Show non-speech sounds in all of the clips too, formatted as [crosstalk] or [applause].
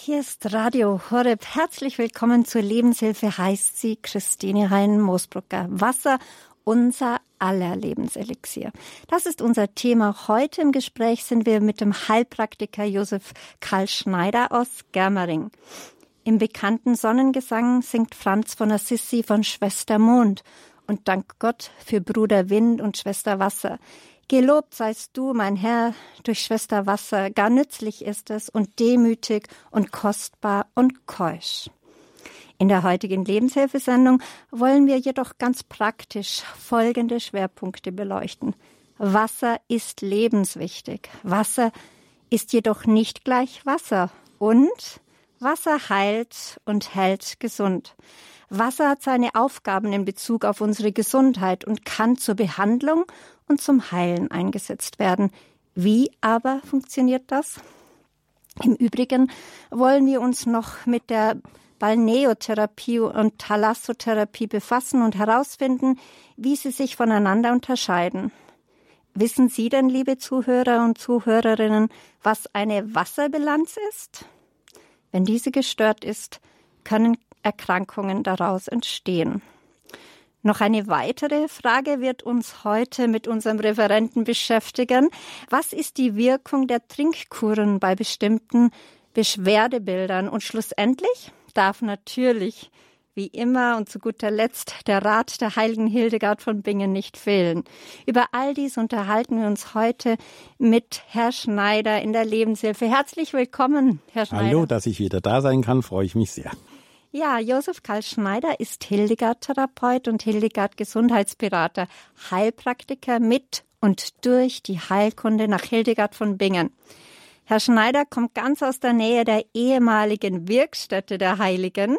Hier ist Radio Horeb. Herzlich willkommen zur Lebenshilfe, heißt sie Christine Hein-Moosbrucker. Wasser, unser aller Lebenselixier. Das ist unser Thema. Heute im Gespräch sind wir mit dem Heilpraktiker Josef Karl Schneider aus Germering. Im bekannten Sonnengesang singt Franz von Assisi von Schwester Mond und dank Gott für Bruder Wind und Schwester Wasser. Gelobt seist du, mein Herr, durch Schwester Wasser, gar nützlich ist es und demütig und kostbar und keusch. In der heutigen Lebenshilfesendung wollen wir jedoch ganz praktisch folgende Schwerpunkte beleuchten. Wasser ist lebenswichtig. Wasser ist jedoch nicht gleich Wasser. Und Wasser heilt und hält gesund. Wasser hat seine Aufgaben in Bezug auf unsere Gesundheit und kann zur Behandlung und zum Heilen eingesetzt werden. Wie aber funktioniert das? Im Übrigen wollen wir uns noch mit der Balneotherapie und Thalassotherapie befassen und herausfinden, wie sie sich voneinander unterscheiden. Wissen Sie denn, liebe Zuhörer und Zuhörerinnen, was eine Wasserbilanz ist? Wenn diese gestört ist, können Erkrankungen daraus entstehen. Noch eine weitere Frage wird uns heute mit unserem Referenten beschäftigen. Was ist die Wirkung der Trinkkuren bei bestimmten Beschwerdebildern? Und schlussendlich darf natürlich wie immer und zu guter Letzt der Rat der heiligen Hildegard von Bingen nicht fehlen. Über all dies unterhalten wir uns heute mit Herr Schneider in der Lebenshilfe. Herzlich willkommen, Herr Schneider. Hallo, dass ich wieder da sein kann, freue ich mich sehr. Ja, Josef Karl Schneider ist Hildegard-Therapeut und Hildegard-Gesundheitsberater, Heilpraktiker mit und durch die Heilkunde nach Hildegard von Bingen. Herr Schneider kommt ganz aus der Nähe der ehemaligen Wirkstätte der Heiligen.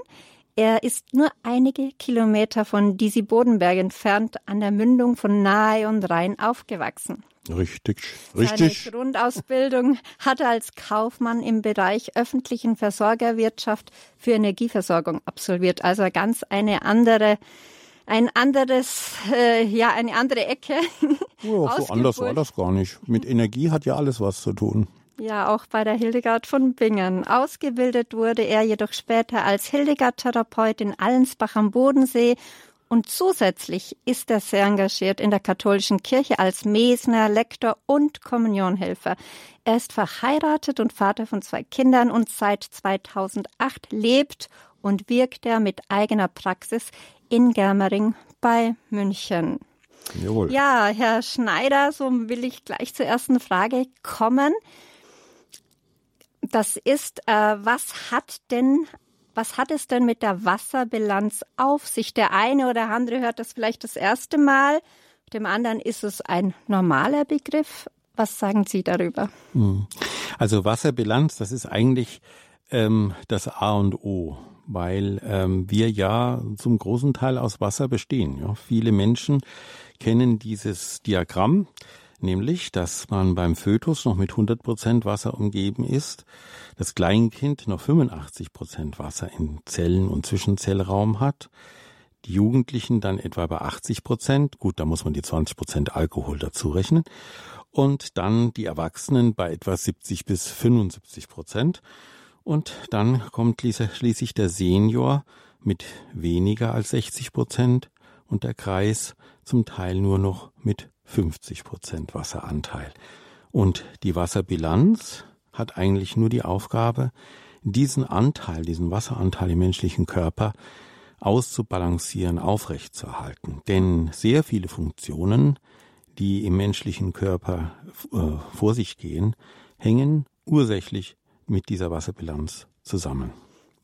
Er ist nur einige Kilometer von Disi Bodenberg entfernt an der Mündung von Nahe und Rhein aufgewachsen. Richtig, richtig. Seine Grundausbildung hat er als Kaufmann im Bereich öffentlichen Versorgerwirtschaft für Energieversorgung absolviert. Also ganz eine andere ein anderes, äh, ja, eine andere Ecke. [laughs] Ja, so anders war das gar nicht. Mit Energie hat ja alles was zu tun. Ja, auch bei der Hildegard von Bingen. Ausgebildet wurde er jedoch später als Hildegard-Therapeut in Allensbach am Bodensee und zusätzlich ist er sehr engagiert in der katholischen Kirche als Mesner, Lektor und Kommunionhelfer. Er ist verheiratet und Vater von zwei Kindern und seit 2008 lebt und wirkt er mit eigener Praxis in Germering bei München. Jawohl. Ja, Herr Schneider, so will ich gleich zur ersten Frage kommen das ist, äh, was hat denn was hat es denn mit der Wasserbilanz auf sich? Der eine oder andere hört das vielleicht das erste Mal, dem anderen ist es ein normaler Begriff. Was sagen Sie darüber? Hm. Also Wasserbilanz, das ist eigentlich ähm, das A und O, weil ähm, wir ja zum großen Teil aus Wasser bestehen. Ja. Viele Menschen kennen dieses Diagramm nämlich, dass man beim Fötus noch mit 100 Prozent Wasser umgeben ist, das Kleinkind noch 85 Prozent Wasser in Zellen und Zwischenzellraum hat, die Jugendlichen dann etwa bei 80 Prozent, gut, da muss man die 20 Prozent Alkohol dazu rechnen, und dann die Erwachsenen bei etwa 70 bis 75 Prozent. Und dann kommt schließlich der Senior mit weniger als 60 Prozent und der Kreis zum Teil nur noch mit 50 Prozent Wasseranteil. Und die Wasserbilanz hat eigentlich nur die Aufgabe, diesen Anteil, diesen Wasseranteil im menschlichen Körper auszubalancieren, aufrechtzuerhalten. Denn sehr viele Funktionen, die im menschlichen Körper äh, vor sich gehen, hängen ursächlich mit dieser Wasserbilanz zusammen.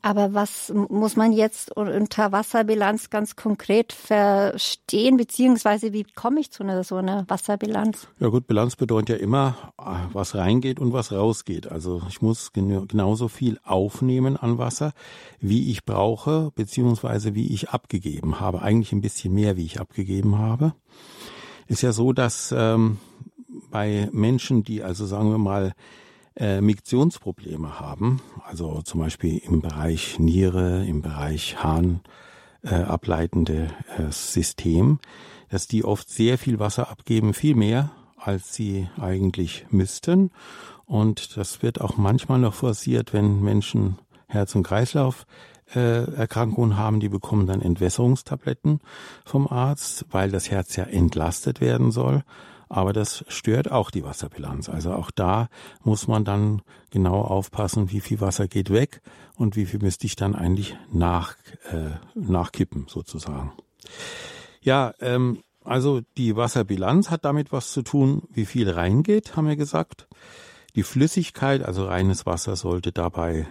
Aber was muss man jetzt unter Wasserbilanz ganz konkret verstehen, beziehungsweise wie komme ich zu einer so einer Wasserbilanz? Ja gut, Bilanz bedeutet ja immer, was reingeht und was rausgeht. Also ich muss genauso viel aufnehmen an Wasser, wie ich brauche, beziehungsweise wie ich abgegeben habe. Eigentlich ein bisschen mehr, wie ich abgegeben habe. Ist ja so, dass ähm, bei Menschen, die also sagen wir mal äh, Miktionsprobleme haben, also zum Beispiel im Bereich Niere, im Bereich Harn äh, ableitende äh, System, dass die oft sehr viel Wasser abgeben, viel mehr, als sie eigentlich müssten. Und das wird auch manchmal noch forciert, wenn Menschen Herz- und Kreislauferkrankungen haben, die bekommen dann Entwässerungstabletten vom Arzt, weil das Herz ja entlastet werden soll. Aber das stört auch die Wasserbilanz. Also auch da muss man dann genau aufpassen, wie viel Wasser geht weg und wie viel müsste ich dann eigentlich nach, äh, nachkippen sozusagen. Ja, ähm, also die Wasserbilanz hat damit was zu tun, wie viel reingeht, haben wir gesagt. Die Flüssigkeit, also reines Wasser, sollte dabei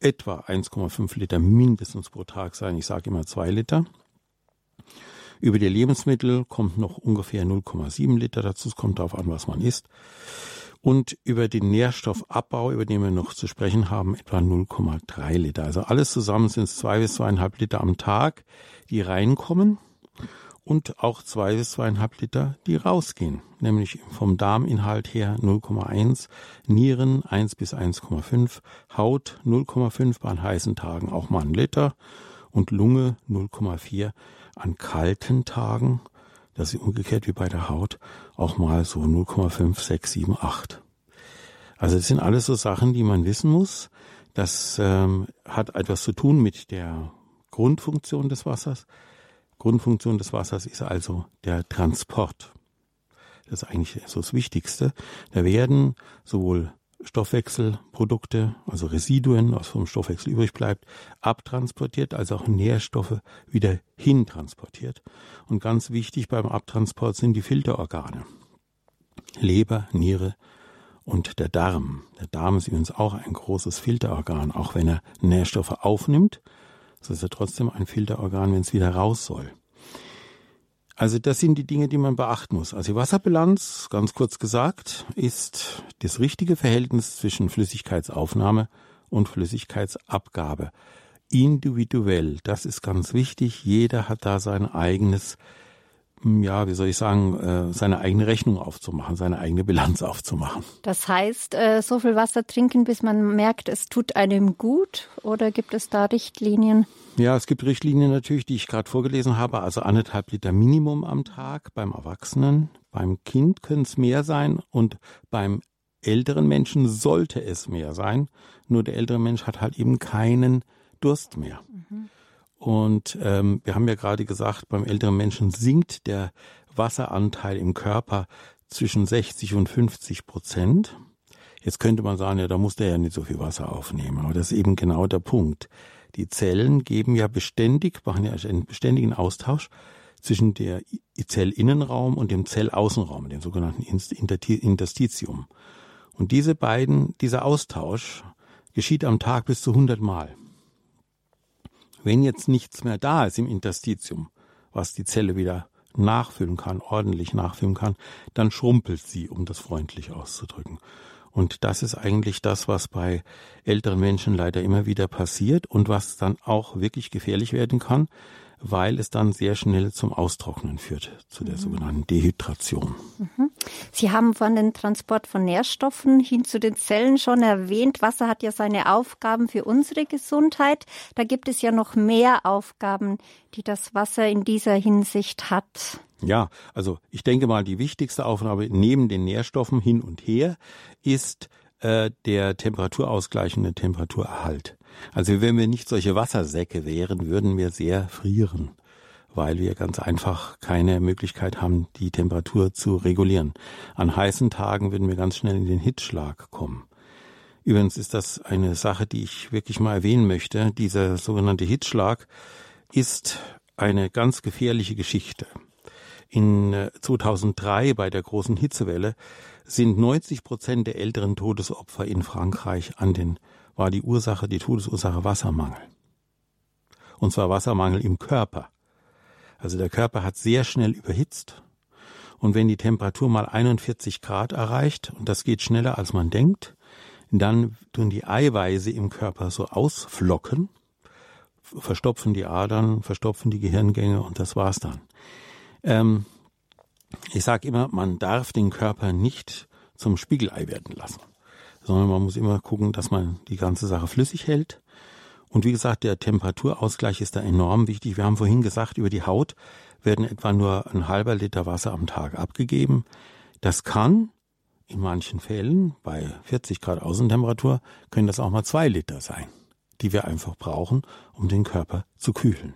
etwa 1,5 Liter mindestens pro Tag sein. Ich sage immer zwei Liter. Über die Lebensmittel kommt noch ungefähr 0,7 Liter dazu. Es kommt darauf an, was man isst. Und über den Nährstoffabbau, über den wir noch zu sprechen haben, etwa 0,3 Liter. Also alles zusammen sind es zwei bis zweieinhalb Liter am Tag, die reinkommen und auch zwei bis zweieinhalb Liter, die rausgehen. Nämlich vom Darminhalt her 0,1, Nieren 1 bis 1,5, Haut 0,5 bei heißen Tagen auch mal ein Liter und Lunge 0,4 an kalten Tagen, das ist umgekehrt wie bei der Haut, auch mal so 0,5, 6, 7, 8. Also das sind alles so Sachen, die man wissen muss. Das ähm, hat etwas zu tun mit der Grundfunktion des Wassers. Grundfunktion des Wassers ist also der Transport. Das ist eigentlich so das Wichtigste. Da werden sowohl Stoffwechselprodukte, also Residuen, was vom Stoffwechsel übrig bleibt, abtransportiert, als auch Nährstoffe wieder hintransportiert. Und ganz wichtig beim Abtransport sind die Filterorgane. Leber, Niere und der Darm. Der Darm ist übrigens auch ein großes Filterorgan, auch wenn er Nährstoffe aufnimmt, so ist er trotzdem ein Filterorgan, wenn es wieder raus soll. Also das sind die Dinge, die man beachten muss. Also die Wasserbilanz, ganz kurz gesagt, ist das richtige Verhältnis zwischen Flüssigkeitsaufnahme und Flüssigkeitsabgabe. Individuell, das ist ganz wichtig. Jeder hat da sein eigenes ja, wie soll ich sagen, äh, seine eigene Rechnung aufzumachen, seine eigene Bilanz aufzumachen. Das heißt, äh, so viel Wasser trinken, bis man merkt, es tut einem gut? Oder gibt es da Richtlinien? Ja, es gibt Richtlinien natürlich, die ich gerade vorgelesen habe. Also anderthalb Liter Minimum am Tag beim Erwachsenen. Beim Kind können es mehr sein und beim älteren Menschen sollte es mehr sein. Nur der ältere Mensch hat halt eben keinen Durst mehr. Mhm. Und ähm, wir haben ja gerade gesagt, beim älteren Menschen sinkt der Wasseranteil im Körper zwischen 60 und 50 Prozent. Jetzt könnte man sagen, ja, da muss der ja nicht so viel Wasser aufnehmen. Aber das ist eben genau der Punkt. Die Zellen geben ja beständig, machen ja einen beständigen Austausch zwischen der Zellinnenraum und dem Zellaußenraum, dem sogenannten Interstitium. Und diese beiden, dieser Austausch geschieht am Tag bis zu 100 Mal. Wenn jetzt nichts mehr da ist im Interstitium, was die Zelle wieder nachfüllen kann, ordentlich nachfüllen kann, dann schrumpelt sie, um das freundlich auszudrücken. Und das ist eigentlich das, was bei älteren Menschen leider immer wieder passiert und was dann auch wirklich gefährlich werden kann, weil es dann sehr schnell zum Austrocknen führt, zu der mhm. sogenannten Dehydration. Mhm. Sie haben von den Transport von Nährstoffen hin zu den Zellen schon erwähnt. Wasser hat ja seine Aufgaben für unsere Gesundheit. Da gibt es ja noch mehr Aufgaben, die das Wasser in dieser Hinsicht hat. Ja, also ich denke mal, die wichtigste Aufgabe neben den Nährstoffen hin und her ist äh, der temperaturausgleichende Temperaturerhalt. Also wenn wir nicht solche Wassersäcke wären, würden wir sehr frieren, weil wir ganz einfach keine Möglichkeit haben, die Temperatur zu regulieren. An heißen Tagen würden wir ganz schnell in den Hitzschlag kommen. Übrigens ist das eine Sache, die ich wirklich mal erwähnen möchte. Dieser sogenannte Hitzschlag ist eine ganz gefährliche Geschichte. In 2003 äh, bei der großen Hitzewelle sind 90 Prozent der älteren Todesopfer in Frankreich an den war die Ursache, die Todesursache Wassermangel. Und zwar Wassermangel im Körper. Also der Körper hat sehr schnell überhitzt. Und wenn die Temperatur mal 41 Grad erreicht, und das geht schneller als man denkt, dann tun die Eiweiße im Körper so ausflocken, verstopfen die Adern, verstopfen die Gehirngänge und das war's dann. Ähm, ich sage immer, man darf den Körper nicht zum Spiegelei werden lassen sondern man muss immer gucken, dass man die ganze Sache flüssig hält. Und wie gesagt, der Temperaturausgleich ist da enorm wichtig. Wir haben vorhin gesagt, über die Haut werden etwa nur ein halber Liter Wasser am Tag abgegeben. Das kann in manchen Fällen bei 40 Grad Außentemperatur können das auch mal zwei Liter sein, die wir einfach brauchen, um den Körper zu kühlen.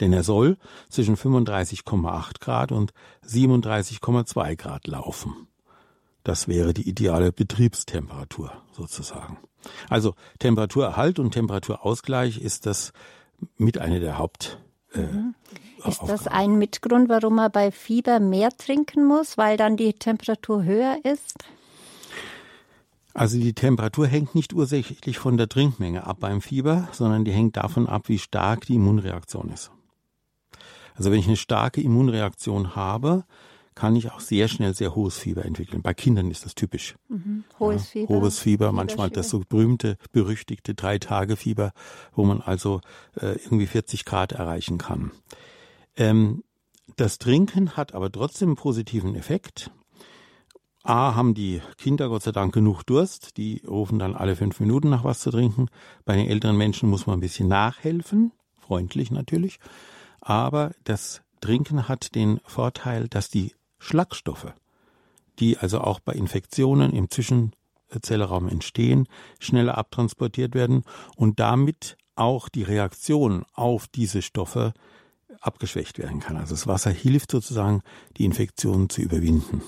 Denn er soll zwischen 35,8 Grad und 37,2 Grad laufen. Das wäre die ideale Betriebstemperatur sozusagen. Also Temperaturerhalt und Temperaturausgleich ist das mit einer der Haupt. Äh, mhm. Ist das ein Mitgrund, warum man bei Fieber mehr trinken muss, weil dann die Temperatur höher ist? Also die Temperatur hängt nicht ursächlich von der Trinkmenge ab beim Fieber, sondern die hängt davon ab, wie stark die Immunreaktion ist. Also wenn ich eine starke Immunreaktion habe, kann ich auch sehr schnell sehr hohes Fieber entwickeln. Bei Kindern ist das typisch. Mhm. Hohes ja, Fieber. Hohes Fieber, manchmal das so berühmte, berüchtigte Drei-Tage-Fieber, wo man also äh, irgendwie 40 Grad erreichen kann. Ähm, das Trinken hat aber trotzdem einen positiven Effekt. A, haben die Kinder Gott sei Dank genug Durst, die rufen dann alle fünf Minuten nach was zu trinken. Bei den älteren Menschen muss man ein bisschen nachhelfen, freundlich natürlich. Aber das Trinken hat den Vorteil, dass die Schlagstoffe, die also auch bei Infektionen im Zwischenzellraum entstehen, schneller abtransportiert werden und damit auch die Reaktion auf diese Stoffe abgeschwächt werden kann. Also das Wasser hilft sozusagen, die Infektion zu überwinden.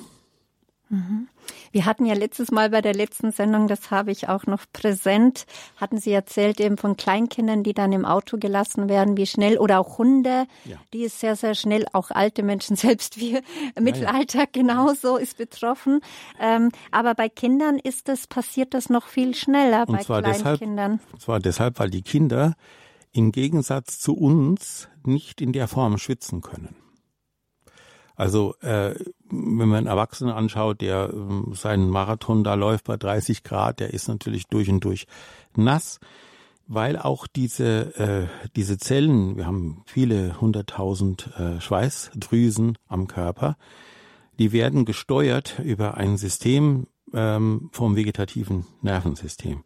Mhm. Wir hatten ja letztes Mal bei der letzten Sendung, das habe ich auch noch präsent, hatten Sie erzählt eben von Kleinkindern, die dann im Auto gelassen werden, wie schnell, oder auch Hunde, ja. die ist sehr, sehr schnell, auch alte Menschen, [laughs] selbst wir, ja, Mittelalter ja. genauso ist betroffen. Ähm, aber bei Kindern ist das, passiert das noch viel schneller, und bei zwar Kleinkindern. Deshalb, und zwar deshalb, weil die Kinder im Gegensatz zu uns nicht in der Form schwitzen können. Also äh, wenn man einen Erwachsenen anschaut, der äh, seinen Marathon da läuft bei 30 Grad, der ist natürlich durch und durch nass, weil auch diese äh, diese Zellen, wir haben viele hunderttausend äh, Schweißdrüsen am Körper, die werden gesteuert über ein System ähm, vom vegetativen Nervensystem.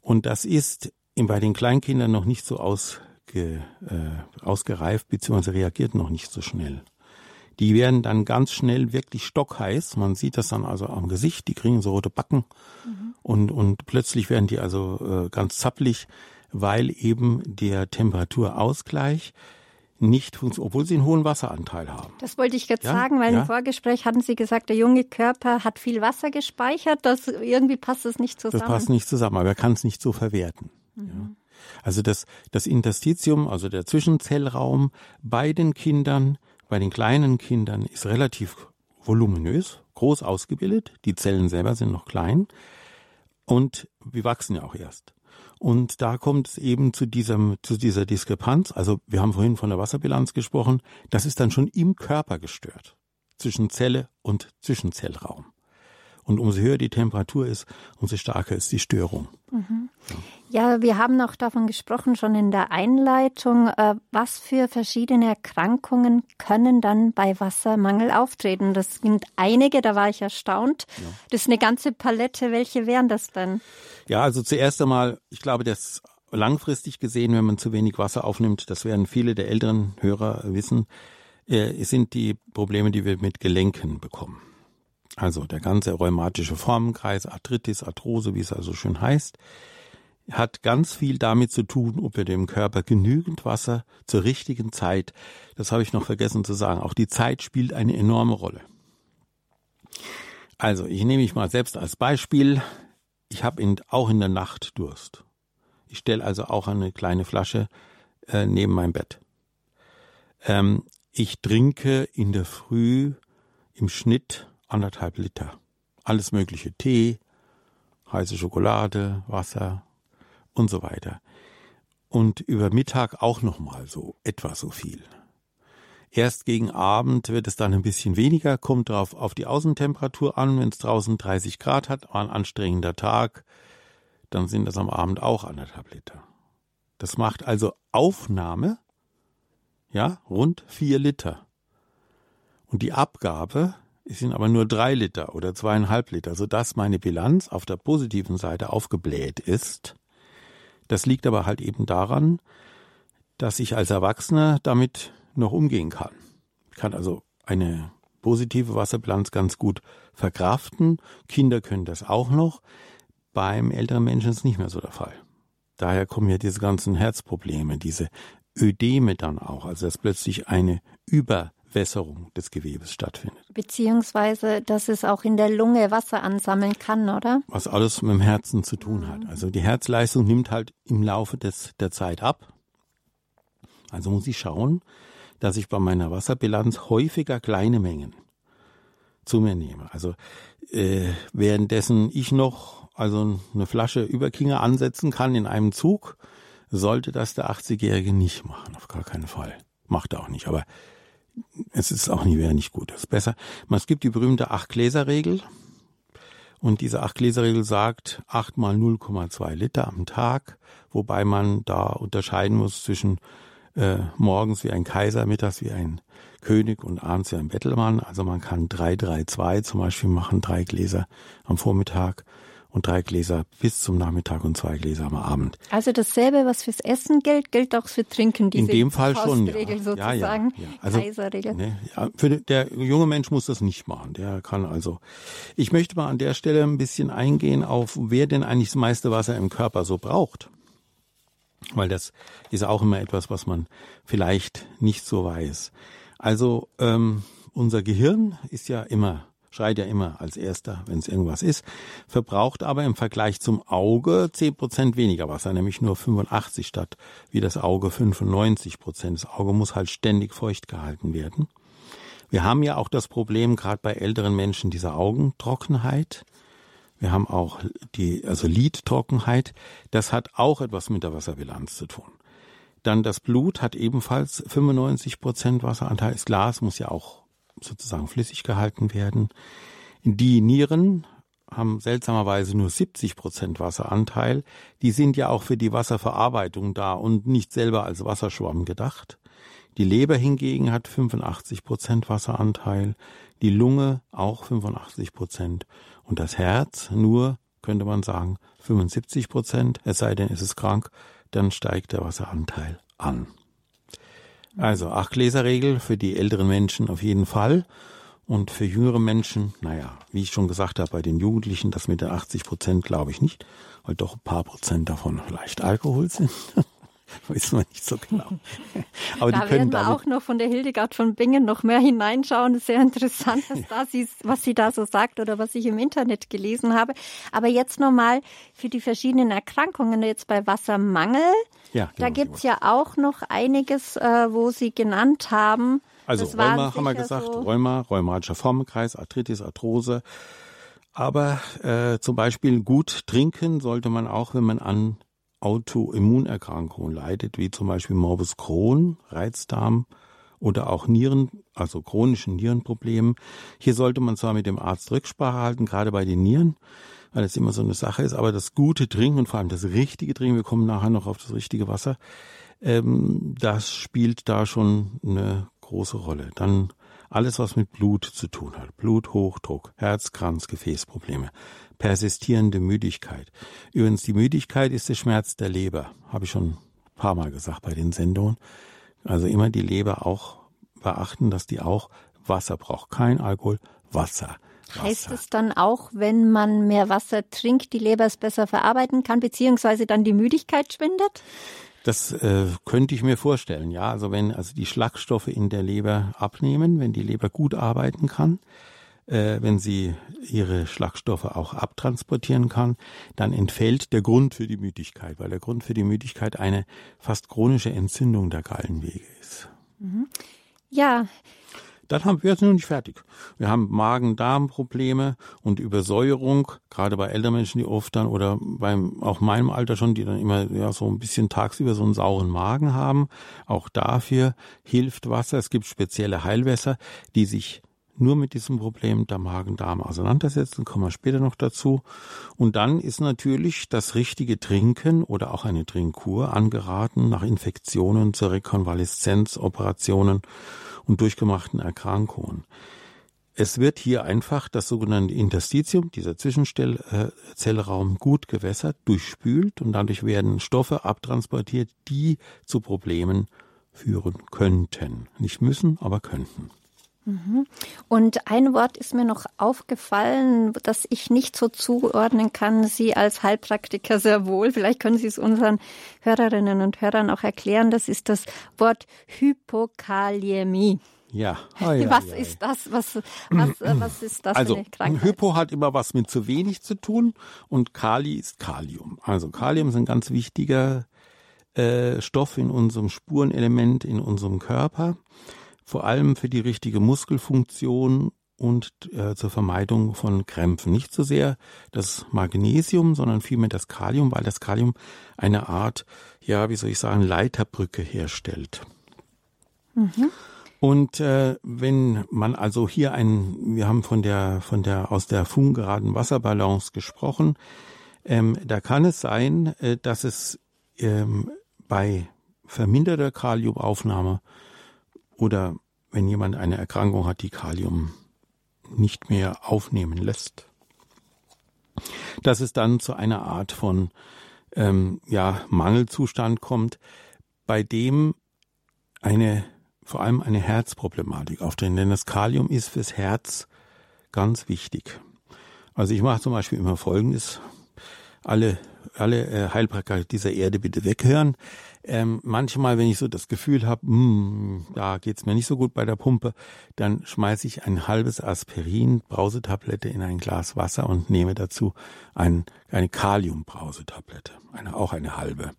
Und das ist bei den Kleinkindern noch nicht so ausge, äh, ausgereift, beziehungsweise reagiert noch nicht so schnell. Die werden dann ganz schnell wirklich stockheiß. Man sieht das dann also am Gesicht. Die kriegen so rote Backen mhm. und, und plötzlich werden die also äh, ganz zappelig, weil eben der Temperaturausgleich nicht funktioniert, obwohl sie einen hohen Wasseranteil haben. Das wollte ich jetzt ja? sagen, weil ja? im Vorgespräch hatten Sie gesagt, der junge Körper hat viel Wasser gespeichert. Das irgendwie passt es nicht zusammen. Das passt nicht zusammen, aber er kann es nicht so verwerten. Mhm. Ja? Also das, das Interstitium, also der Zwischenzellraum bei den Kindern bei den kleinen Kindern ist relativ voluminös, groß ausgebildet. Die Zellen selber sind noch klein. Und wir wachsen ja auch erst. Und da kommt es eben zu diesem, zu dieser Diskrepanz. Also wir haben vorhin von der Wasserbilanz gesprochen. Das ist dann schon im Körper gestört. Zwischen Zelle und Zwischenzellraum. Und umso höher die Temperatur ist, umso stärker ist die Störung. Mhm. Ja, wir haben auch davon gesprochen, schon in der Einleitung, äh, was für verschiedene Erkrankungen können dann bei Wassermangel auftreten. Das sind einige, da war ich erstaunt. Ja. Das ist eine ganze Palette. Welche wären das denn? Ja, also zuerst einmal, ich glaube, das langfristig gesehen, wenn man zu wenig Wasser aufnimmt, das werden viele der älteren Hörer wissen, äh, sind die Probleme, die wir mit Gelenken bekommen. Also der ganze rheumatische Formenkreis, Arthritis, Arthrose, wie es also schön heißt, hat ganz viel damit zu tun, ob wir dem Körper genügend Wasser zur richtigen Zeit, das habe ich noch vergessen zu sagen, auch die Zeit spielt eine enorme Rolle. Also, ich nehme mich mal selbst als Beispiel. Ich habe in, auch in der Nacht Durst. Ich stelle also auch eine kleine Flasche äh, neben mein Bett. Ähm, ich trinke in der Früh im Schnitt anderthalb Liter. Alles mögliche. Tee, heiße Schokolade, Wasser und so weiter. Und über Mittag auch nochmal so etwa so viel. Erst gegen Abend wird es dann ein bisschen weniger, kommt drauf auf die Außentemperatur an. Wenn es draußen 30 Grad hat, war ein anstrengender Tag, dann sind das am Abend auch anderthalb Liter. Das macht also Aufnahme, ja, rund vier Liter. Und die Abgabe es sind aber nur drei Liter oder zweieinhalb Liter, sodass meine Bilanz auf der positiven Seite aufgebläht ist. Das liegt aber halt eben daran, dass ich als Erwachsener damit noch umgehen kann. Ich kann also eine positive Wasserbilanz ganz gut verkraften. Kinder können das auch noch. Beim älteren Menschen ist es nicht mehr so der Fall. daher kommen ja diese ganzen Herzprobleme, diese Ödeme dann auch, also dass plötzlich eine Überwässerung des Gewebes stattfindet. Beziehungsweise, dass es auch in der Lunge Wasser ansammeln kann, oder? Was alles mit dem Herzen zu tun hat. Also die Herzleistung nimmt halt im Laufe des, der Zeit ab. Also muss ich schauen, dass ich bei meiner Wasserbilanz häufiger kleine Mengen zu mir nehme. Also äh, währenddessen ich noch also eine Flasche Überkinger ansetzen kann in einem Zug, sollte das der 80-Jährige nicht machen, auf gar keinen Fall. Macht er auch nicht, aber es ist auch nie wäre nicht gut. Es ist besser. Es gibt die berühmte Acht-Gläser-Regel. Und diese Acht-Gläser-Regel sagt acht mal 0,2 Liter am Tag, wobei man da unterscheiden muss zwischen äh, morgens wie ein Kaiser, mittags wie ein König und abends wie ein Bettelmann. Also man kann 3, 3, 2 zum Beispiel machen, drei Gläser am Vormittag und drei Gläser bis zum Nachmittag und zwei Gläser am Abend. Also dasselbe, was fürs Essen gilt, gilt auch für Trinken. Diese In dem Fall schon, ja. sozusagen, ja, ja, ja. Also, Kaiserregel. Ne, ja, für der junge Mensch muss das nicht machen. Der kann also. Ich möchte mal an der Stelle ein bisschen eingehen auf, wer denn eigentlich das meiste Wasser im Körper so braucht. Weil das ist auch immer etwas, was man vielleicht nicht so weiß. Also ähm, unser Gehirn ist ja immer schreit ja immer als erster, wenn es irgendwas ist, verbraucht aber im Vergleich zum Auge 10 Prozent weniger Wasser, nämlich nur 85 statt wie das Auge 95 Prozent. Das Auge muss halt ständig feucht gehalten werden. Wir haben ja auch das Problem, gerade bei älteren Menschen, dieser Augentrockenheit. Wir haben auch die, also Lidtrockenheit. Das hat auch etwas mit der Wasserbilanz zu tun. Dann das Blut hat ebenfalls 95 Prozent Wasseranteil. Das Glas muss ja auch sozusagen flüssig gehalten werden. Die Nieren haben seltsamerweise nur 70 Prozent Wasseranteil. Die sind ja auch für die Wasserverarbeitung da und nicht selber als Wasserschwamm gedacht. Die Leber hingegen hat 85 Prozent Wasseranteil, die Lunge auch 85 Prozent und das Herz nur, könnte man sagen, 75 Prozent, es sei denn, es ist krank, dann steigt der Wasseranteil an. Also Acht-Gläser-Regel für die älteren Menschen auf jeden Fall. Und für jüngere Menschen, naja, wie ich schon gesagt habe, bei den Jugendlichen, das mit den 80 Prozent glaube ich nicht, weil doch ein paar Prozent davon vielleicht Alkohol sind. [laughs] [laughs] Wissen wir nicht so genau. [laughs] Aber da die können werden wir auch noch von der Hildegard von Bingen noch mehr hineinschauen. Sehr interessant, was, [laughs] da sie, was sie da so sagt oder was ich im Internet gelesen habe. Aber jetzt nochmal für die verschiedenen Erkrankungen, jetzt bei Wassermangel. Ja, genau, da gibt's ja auch noch einiges, äh, wo Sie genannt haben. Also das Rheuma haben wir gesagt, so Rheuma, rheumatischer Formenkreis, Arthritis, Arthrose. Aber äh, zum Beispiel gut trinken sollte man auch, wenn man an Autoimmunerkrankungen leidet, wie zum Beispiel Morbus Crohn, Reizdarm oder auch Nieren, also chronischen Nierenproblemen. Hier sollte man zwar mit dem Arzt Rücksprache halten, gerade bei den Nieren, weil es immer so eine Sache ist, aber das gute Trinken und vor allem das richtige Trinken, wir kommen nachher noch auf das richtige Wasser, ähm, das spielt da schon eine große Rolle. Dann alles, was mit Blut zu tun hat. Bluthochdruck, Herzkranz, Gefäßprobleme persistierende Müdigkeit. Übrigens, die Müdigkeit ist der Schmerz der Leber, habe ich schon ein paar Mal gesagt bei den Sendungen. Also immer die Leber auch beachten, dass die auch Wasser braucht. Kein Alkohol, Wasser. Wasser. Heißt es dann auch, wenn man mehr Wasser trinkt, die Leber es besser verarbeiten kann, beziehungsweise dann die Müdigkeit schwindet? Das äh, könnte ich mir vorstellen, ja. Also wenn also die Schlagstoffe in der Leber abnehmen, wenn die Leber gut arbeiten kann, äh, wenn sie ihre Schlagstoffe auch abtransportieren kann, dann entfällt der Grund für die Müdigkeit, weil der Grund für die Müdigkeit eine fast chronische Entzündung der Gallenwege ist. Mhm. Ja. Dann haben wir jetzt noch nicht fertig. Wir haben Magen-Darm-Probleme und Übersäuerung, gerade bei älteren Menschen, die oft dann oder beim auch meinem Alter schon, die dann immer ja so ein bisschen tagsüber so einen sauren Magen haben. Auch dafür hilft Wasser. Es gibt spezielle Heilwässer, die sich nur mit diesem Problem der Magen-Darm auseinandersetzen, kommen wir später noch dazu. Und dann ist natürlich das richtige Trinken oder auch eine Trinkkur angeraten nach Infektionen zur Rekonvaleszenz, Operationen und durchgemachten Erkrankungen. Es wird hier einfach das sogenannte Interstitium, dieser Zwischenzellraum, gut gewässert, durchspült und dadurch werden Stoffe abtransportiert, die zu Problemen führen könnten. Nicht müssen, aber könnten. Mhm. Und ein Wort ist mir noch aufgefallen, das ich nicht so zuordnen kann. Sie als Heilpraktiker sehr wohl. Vielleicht können Sie es unseren Hörerinnen und Hörern auch erklären. Das ist das Wort Hypokaliämie. Ja. Oh, ja was ja, ist das? Was, was, was ist das also, für eine Krankheit? Hypo hat immer was mit zu wenig zu tun und Kali ist Kalium. Also Kalium ist ein ganz wichtiger äh, Stoff in unserem Spurenelement in unserem Körper vor allem für die richtige Muskelfunktion und äh, zur Vermeidung von Krämpfen. Nicht so sehr das Magnesium, sondern vielmehr das Kalium, weil das Kalium eine Art, ja, wie soll ich sagen, Leiterbrücke herstellt. Mhm. Und äh, wenn man also hier ein, wir haben von der von der aus der fungeraden Wasserbalance gesprochen, ähm, da kann es sein, äh, dass es ähm, bei verminderter Kaliumaufnahme oder wenn jemand eine Erkrankung hat, die Kalium nicht mehr aufnehmen lässt, dass es dann zu einer Art von ähm, ja, Mangelzustand kommt, bei dem eine vor allem eine Herzproblematik auftritt. Denn das Kalium ist fürs Herz ganz wichtig. Also ich mache zum Beispiel immer Folgendes. Alle, alle äh, Heilpraktiker dieser Erde bitte weghören. Ähm, manchmal, wenn ich so das Gefühl habe, hm, da geht's mir nicht so gut bei der Pumpe, dann schmeiße ich ein halbes Aspirin, Brausetablette in ein Glas Wasser und nehme dazu ein, eine Kalium-Brausetablette, eine, auch eine halbe.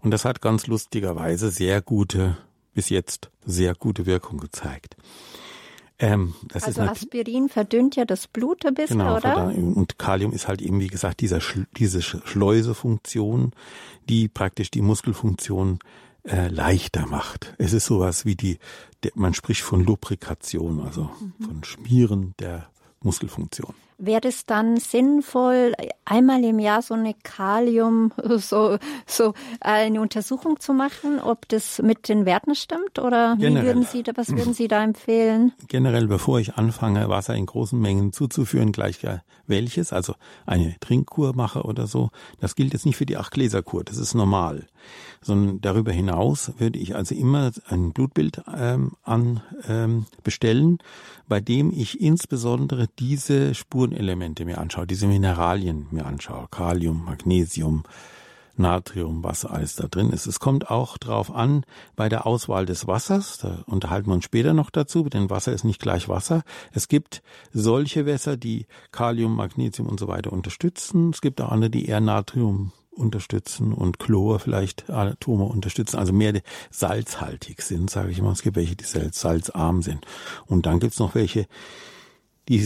Und das hat ganz lustigerweise sehr gute, bis jetzt sehr gute Wirkung gezeigt. Ähm, also Aspirin verdünnt ja das Blut ein bisschen, genau, oder? Und Kalium ist halt eben, wie gesagt, dieser, diese Schleusefunktion, die praktisch die Muskelfunktion äh, leichter macht. Es ist sowas wie die, der, man spricht von Lubrikation, also mhm. von Schmieren der Muskelfunktion. Wäre es dann sinnvoll, einmal im Jahr so eine Kalium, [laughs] so, so eine Untersuchung zu machen, ob das mit den Werten stimmt? Oder Generell. wie würden Sie, was würden Sie da empfehlen? Generell, bevor ich anfange, Wasser in großen Mengen zuzuführen, gleich welches, also eine Trinkkur mache oder so, das gilt jetzt nicht für die Acht-Gläser-Kur, das ist normal. Sondern darüber hinaus würde ich also immer ein Blutbild ähm, an ähm, bestellen, bei dem ich insbesondere diese Spurenelemente mir anschaue, diese Mineralien mir anschaue, Kalium, Magnesium, Natrium, was alles da drin ist. Es kommt auch drauf an bei der Auswahl des Wassers, da unterhalten wir uns später noch dazu, denn Wasser ist nicht gleich Wasser. Es gibt solche Wässer, die Kalium, Magnesium und so weiter unterstützen. Es gibt auch andere, die eher Natrium unterstützen und Chlor vielleicht Atome unterstützen, also mehr salzhaltig sind, sage ich mal. Es gibt welche, die salzarm sind. Und dann gibt's noch welche, die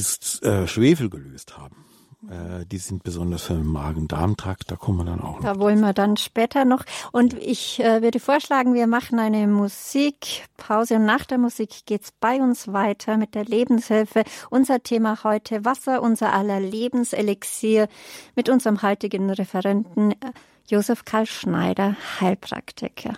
äh, Schwefel gelöst haben. Äh, die sind besonders für den Magen-Darm-Trakt, da kommen wir dann auch noch. Da wollen wir dann später noch. Und ich äh, würde vorschlagen, wir machen eine Musikpause und nach der Musik geht's bei uns weiter mit der Lebenshilfe. Unser Thema heute Wasser, unser aller Lebenselixier mit unserem heutigen Referenten äh, Josef Karl Schneider, Heilpraktiker.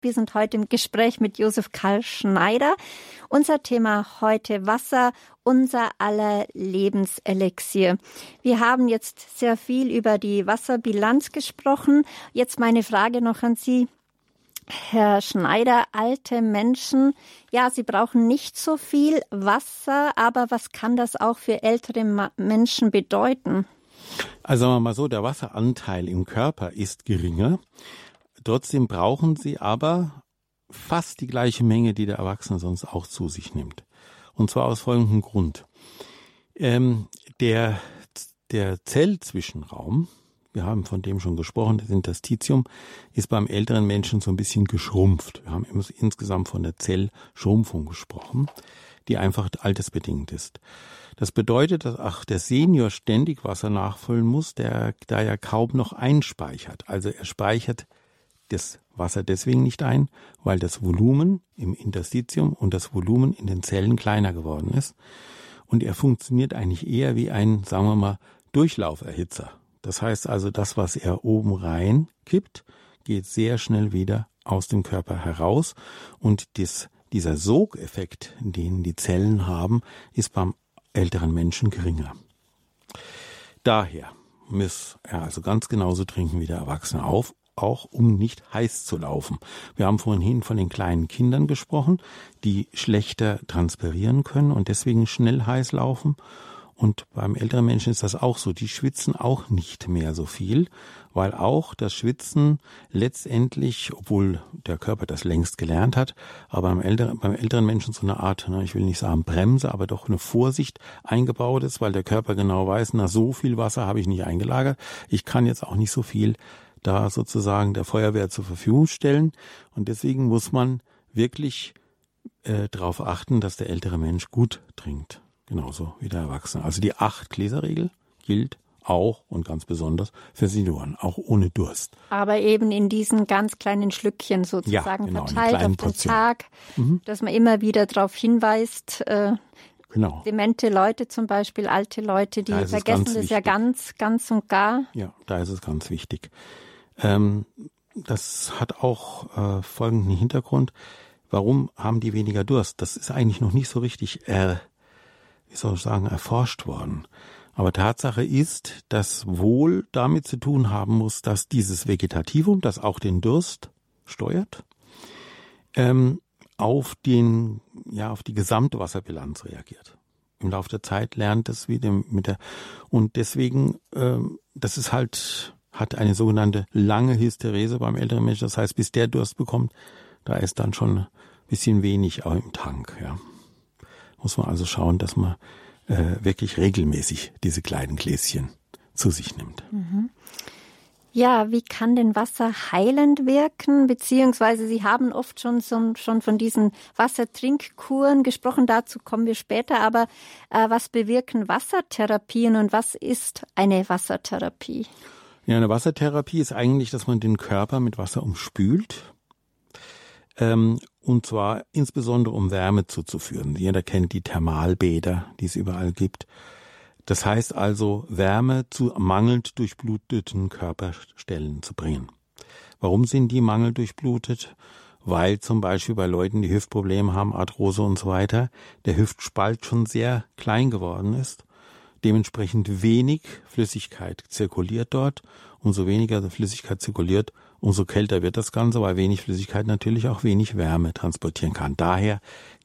Wir sind heute im Gespräch mit Josef Karl Schneider. Unser Thema heute Wasser, unser aller Lebenselixier. Wir haben jetzt sehr viel über die Wasserbilanz gesprochen. Jetzt meine Frage noch an Sie. Herr Schneider, alte Menschen, ja, sie brauchen nicht so viel Wasser, aber was kann das auch für ältere Menschen bedeuten? Also sagen wir mal so, der Wasseranteil im Körper ist geringer. Trotzdem brauchen sie aber fast die gleiche Menge, die der Erwachsene sonst auch zu sich nimmt. Und zwar aus folgendem Grund. Ähm, der, der Zellzwischenraum, wir haben von dem schon gesprochen, das Interstitium, ist beim älteren Menschen so ein bisschen geschrumpft. Wir haben insgesamt von der Zellschrumpfung gesprochen, die einfach altersbedingt ist. Das bedeutet, dass auch der Senior ständig Wasser nachfüllen muss, der da ja kaum noch einspeichert. Also er speichert das Wasser deswegen nicht ein, weil das Volumen im Interstitium und das Volumen in den Zellen kleiner geworden ist. Und er funktioniert eigentlich eher wie ein, sagen wir mal, Durchlauferhitzer. Das heißt also, das, was er oben rein kippt, geht sehr schnell wieder aus dem Körper heraus und das dieser Sogeffekt, den die Zellen haben, ist beim älteren Menschen geringer. Daher muss er also ganz genauso trinken wie der Erwachsene auf, auch um nicht heiß zu laufen. Wir haben vorhin von den kleinen Kindern gesprochen, die schlechter transpirieren können und deswegen schnell heiß laufen. Und beim älteren Menschen ist das auch so. Die schwitzen auch nicht mehr so viel, weil auch das Schwitzen letztendlich, obwohl der Körper das längst gelernt hat, aber beim älteren, beim älteren Menschen so eine Art, ich will nicht sagen Bremse, aber doch eine Vorsicht eingebaut ist, weil der Körper genau weiß, na so viel Wasser habe ich nicht eingelagert. Ich kann jetzt auch nicht so viel da sozusagen der Feuerwehr zur Verfügung stellen. Und deswegen muss man wirklich äh, darauf achten, dass der ältere Mensch gut trinkt. Genauso wie der Erwachsene. Also die Acht-Gläser-Regel gilt auch und ganz besonders für Senioren, auch ohne Durst. Aber eben in diesen ganz kleinen Schlückchen sozusagen ja, genau, verteilt auf den Portion. Tag, mhm. dass man immer wieder darauf hinweist, äh, Genau. Demente Leute zum Beispiel, alte Leute, die vergessen das wichtig. ja ganz, ganz und gar. Ja, da ist es ganz wichtig. Ähm, das hat auch äh, folgenden Hintergrund. Warum haben die weniger Durst? Das ist eigentlich noch nicht so richtig, äh, wie soll ich sagen, erforscht worden. Aber Tatsache ist, dass wohl damit zu tun haben muss, dass dieses Vegetativum, das auch den Durst steuert, ähm, auf den, ja, auf die Gesamtwasserbilanz reagiert. Im Laufe der Zeit lernt es wieder mit der, und deswegen, ähm, das ist halt hat eine sogenannte lange Hysterese beim älteren Menschen. Das heißt, bis der Durst bekommt, da ist dann schon ein bisschen wenig auch im Tank. Ja. Muss man also schauen, dass man äh, wirklich regelmäßig diese kleinen Gläschen zu sich nimmt. Mhm. Ja, wie kann denn Wasser heilend wirken? Beziehungsweise Sie haben oft schon, so, schon von diesen Wassertrinkkuren gesprochen, dazu kommen wir später. Aber äh, was bewirken Wassertherapien und was ist eine Wassertherapie? Ja, eine Wassertherapie ist eigentlich, dass man den Körper mit Wasser umspült. Ähm, und zwar insbesondere um Wärme zuzuführen. Jeder kennt die Thermalbäder, die es überall gibt. Das heißt also, Wärme zu mangelnd durchbluteten Körperstellen zu bringen. Warum sind die mangelnd durchblutet? Weil zum Beispiel bei Leuten, die Hüftprobleme haben, Arthrose und so weiter, der Hüftspalt schon sehr klein geworden ist dementsprechend wenig Flüssigkeit zirkuliert dort. Umso weniger Flüssigkeit zirkuliert, umso kälter wird das Ganze, weil wenig Flüssigkeit natürlich auch wenig Wärme transportieren kann. Daher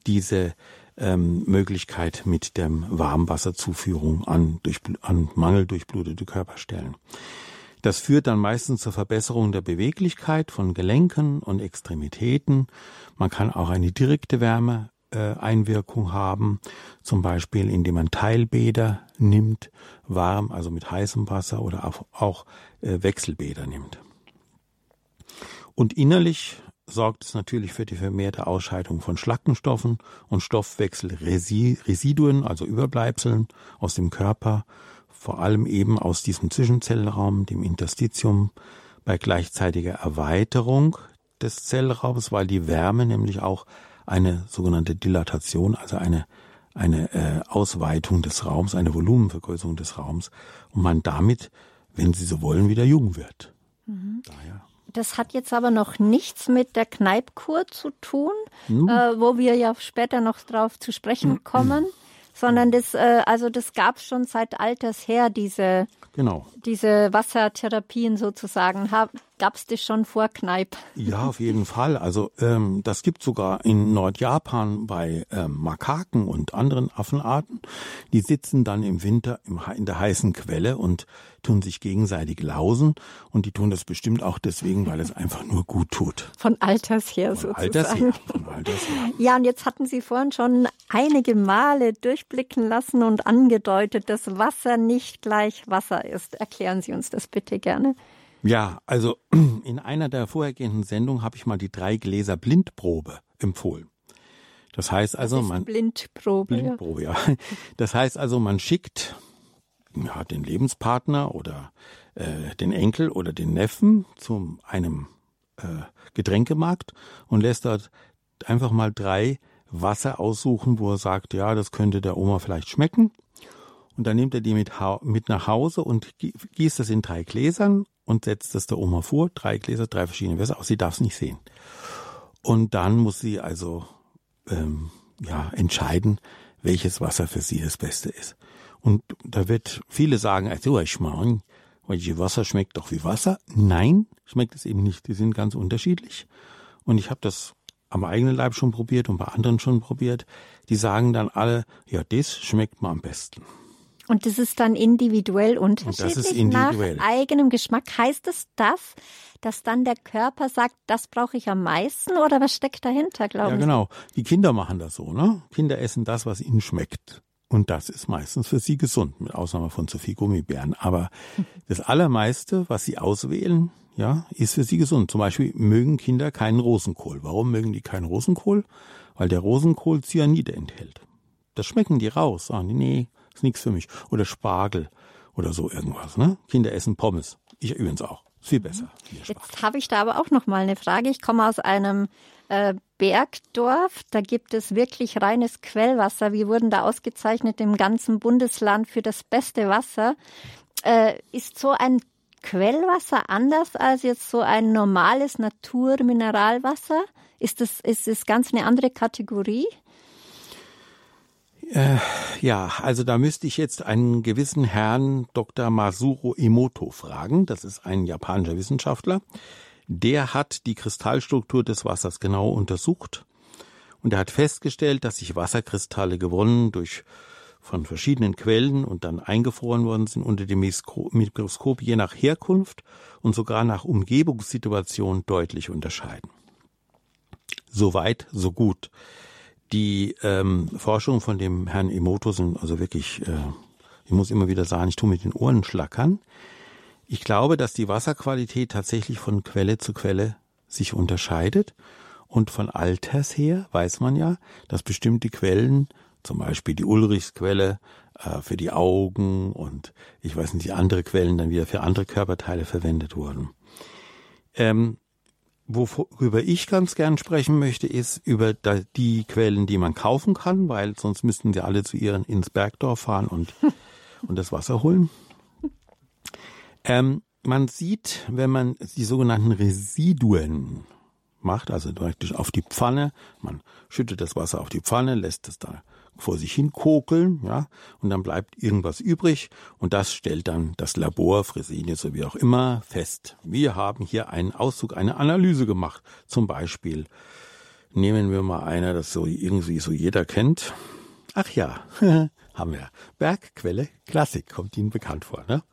diese ähm, Möglichkeit mit der Warmwasserzuführung an, durch, an mangeldurchblutete Körperstellen. Das führt dann meistens zur Verbesserung der Beweglichkeit von Gelenken und Extremitäten. Man kann auch eine direkte Wärme Einwirkung haben, zum Beispiel indem man Teilbäder nimmt, warm, also mit heißem Wasser oder auch, auch äh, Wechselbäder nimmt. Und innerlich sorgt es natürlich für die vermehrte Ausscheidung von Schlackenstoffen und Stoffwechselresiduen, also Überbleibseln aus dem Körper, vor allem eben aus diesem Zwischenzellraum, dem Interstitium, bei gleichzeitiger Erweiterung des Zellraums, weil die Wärme nämlich auch eine sogenannte Dilatation, also eine, eine äh, Ausweitung des Raums, eine Volumenvergrößerung des Raums und man damit, wenn Sie so wollen, wieder jung wird. Mhm. Daher. Das hat jetzt aber noch nichts mit der Kneipkur zu tun, mhm. äh, wo wir ja später noch drauf zu sprechen kommen, sondern das, äh, also das gab es schon seit alters her, diese, genau. diese Wassertherapien sozusagen. Gab es das schon vor Kneipp? [laughs] Ja, auf jeden Fall. Also ähm, das gibt sogar in Nordjapan bei ähm, Makaken und anderen Affenarten. Die sitzen dann im Winter im, in der heißen Quelle und tun sich gegenseitig lausen. Und die tun das bestimmt auch deswegen, weil es [laughs] einfach nur gut tut. Von Alters her von sozusagen. Alters her, von Alters her. Ja, und jetzt hatten Sie vorhin schon einige Male durchblicken lassen und angedeutet, dass Wasser nicht gleich Wasser ist. Erklären Sie uns das bitte gerne. Ja, also [clears throat] in einer der vorhergehenden Sendungen habe ich mal die drei Gläser Blindprobe empfohlen. Das heißt also, das man Blindprobe, Blindprobe, ja. [laughs] Das heißt also, man schickt ja, den Lebenspartner oder äh, den Enkel oder den Neffen zu einem äh, Getränkemarkt und lässt dort einfach mal drei Wasser aussuchen, wo er sagt, ja, das könnte der Oma vielleicht schmecken. Und dann nimmt er die mit, mit nach Hause und gießt das in drei Gläsern und setzt es der Oma vor. Drei Gläser, drei verschiedene Wässer, auch sie darf es nicht sehen. Und dann muss sie also ähm, ja, entscheiden, welches Wasser für sie das Beste ist. Und da wird viele sagen, also ich meine, welches Wasser schmeckt doch wie Wasser. Nein, schmeckt es eben nicht. Die sind ganz unterschiedlich. Und ich habe das am eigenen Leib schon probiert und bei anderen schon probiert. Die sagen dann alle, ja, das schmeckt mir am besten. Und das ist dann individuell unterschiedlich individuell. nach eigenem Geschmack. Heißt es das, dass dann der Körper sagt, das brauche ich am meisten oder was steckt dahinter, glauben Sie? Ja, genau. Die Kinder machen das so, ne? Kinder essen das, was ihnen schmeckt. Und das ist meistens für sie gesund, mit Ausnahme von zu viel Gummibären. Aber [laughs] das Allermeiste, was sie auswählen, ja, ist für sie gesund. Zum Beispiel mögen Kinder keinen Rosenkohl. Warum mögen die keinen Rosenkohl? Weil der Rosenkohl Cyanide enthält. Das schmecken die raus. Sagen die, nee, ist nichts für mich. Oder Spargel oder so irgendwas. Ne? Kinder essen Pommes. Ich übrigens auch. Ist viel besser. Jetzt habe ich da aber auch noch mal eine Frage. Ich komme aus einem äh, Bergdorf. Da gibt es wirklich reines Quellwasser. Wir wurden da ausgezeichnet im ganzen Bundesland für das beste Wasser. Äh, ist so ein Quellwasser anders als jetzt so ein normales Naturmineralwasser? Ist das, ist das ganz eine andere Kategorie? Äh, ja, also da müsste ich jetzt einen gewissen Herrn Dr. Masuro Emoto fragen. Das ist ein japanischer Wissenschaftler. Der hat die Kristallstruktur des Wassers genau untersucht und er hat festgestellt, dass sich Wasserkristalle gewonnen durch von verschiedenen Quellen und dann eingefroren worden sind unter dem Mikroskop je nach Herkunft und sogar nach Umgebungssituation deutlich unterscheiden. Soweit, so gut. Die ähm, Forschung von dem Herrn Emoto sind also wirklich, äh, ich muss immer wieder sagen, ich tue mit den Ohren schlackern. Ich glaube, dass die Wasserqualität tatsächlich von Quelle zu Quelle sich unterscheidet. Und von Alters her weiß man ja, dass bestimmte Quellen, zum Beispiel die Ulrichsquelle äh, für die Augen und ich weiß nicht, andere Quellen dann wieder für andere Körperteile verwendet wurden. Ähm, Worüber ich ganz gern sprechen möchte, ist über die Quellen, die man kaufen kann, weil sonst müssten sie alle zu ihren ins Bergdorf fahren und, [laughs] und das Wasser holen. Ähm, man sieht, wenn man die sogenannten Residuen macht, also praktisch auf die Pfanne, man schüttet das Wasser auf die Pfanne, lässt es da vor sich hin kokeln, ja, und dann bleibt irgendwas übrig und das stellt dann das Labor, Fresenius so wie auch immer, fest. Wir haben hier einen Auszug, eine Analyse gemacht. Zum Beispiel nehmen wir mal einer, das so irgendwie so jeder kennt. Ach ja, [laughs] haben wir. Bergquelle Klassik kommt Ihnen bekannt vor. Ne?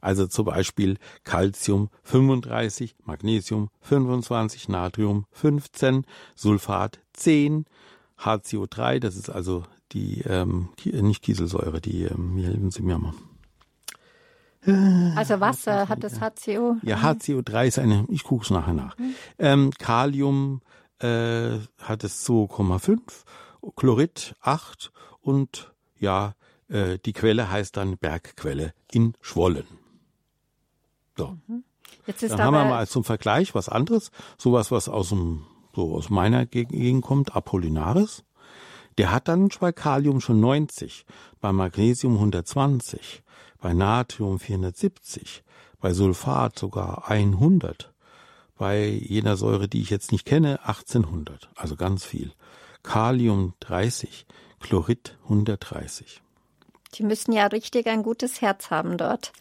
Also zum Beispiel Calcium 35, Magnesium 25, Natrium 15, Sulfat 10, HCO3, das ist also die, ähm, nicht Kieselsäure, die, ähm, wie helfen Sie mir mal? Also Wasser hat das HCO? Ja, HCO3 ist eine, ich gucke es nachher nach. Mhm. Ähm, Kalium äh, hat es 2,5, Chlorid 8 und ja, äh, die Quelle heißt dann Bergquelle in Schwollen. So. Mhm. Jetzt ist dann haben wir mal zum Vergleich was anderes, sowas, was aus dem, so aus meiner Gegend kommt, Apollinaris. Der hat dann bei Kalium schon 90, bei Magnesium 120, bei Natrium 470, bei Sulfat sogar 100, bei jener Säure, die ich jetzt nicht kenne, 1800, also ganz viel. Kalium 30, Chlorid 130. Die müssen ja richtig ein gutes Herz haben dort.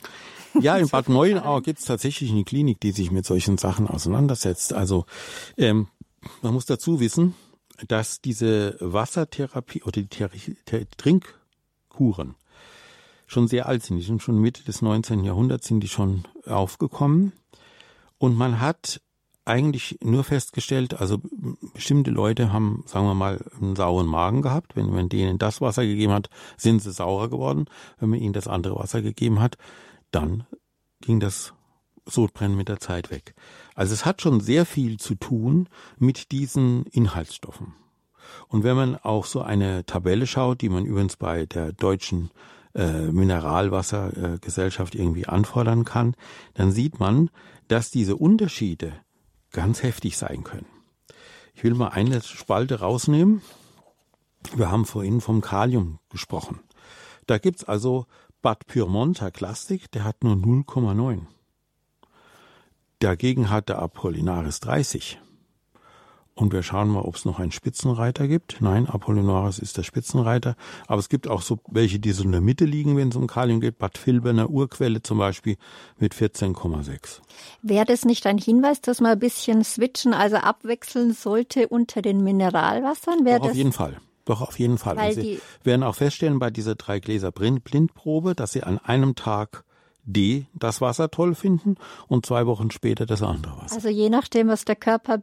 Ja, in [laughs] Bad Neuenahr gibt es tatsächlich eine Klinik, die sich mit solchen Sachen auseinandersetzt. Also ähm, man muss dazu wissen, dass diese Wassertherapie oder die Trinkkuren schon sehr alt sind. Die sind schon Mitte des 19. Jahrhunderts sind die schon aufgekommen. Und man hat eigentlich nur festgestellt, also bestimmte Leute haben, sagen wir mal, einen sauren Magen gehabt. Wenn man denen das Wasser gegeben hat, sind sie saurer geworden. Wenn man ihnen das andere Wasser gegeben hat, dann ging das Sodbrennen mit der Zeit weg. Also es hat schon sehr viel zu tun mit diesen Inhaltsstoffen. Und wenn man auch so eine Tabelle schaut, die man übrigens bei der deutschen äh, Mineralwassergesellschaft äh, irgendwie anfordern kann, dann sieht man, dass diese Unterschiede ganz heftig sein können. Ich will mal eine Spalte rausnehmen. Wir haben vorhin vom Kalium gesprochen. Da gibt's also Bad Pyrmonter Plastik, der hat nur 0,9. Dagegen hat der Apollinaris 30. und wir schauen mal, ob es noch einen Spitzenreiter gibt. Nein, Apollinaris ist der Spitzenreiter. Aber es gibt auch so welche, die so in der Mitte liegen, wenn es um Kalium geht. Bad Vilbel, eine Urquelle zum Beispiel mit 14,6. Wäre das nicht ein Hinweis, dass man ein bisschen switchen, also abwechseln sollte unter den Mineralwassern? Wäre Doch, auf jeden Fall. Doch, auf jeden Fall. Weil und Sie werden auch feststellen bei dieser drei Gläser Blindprobe, dass Sie an einem Tag D das Wasser toll finden und zwei Wochen später das andere Wasser. Also je nachdem, was der Körper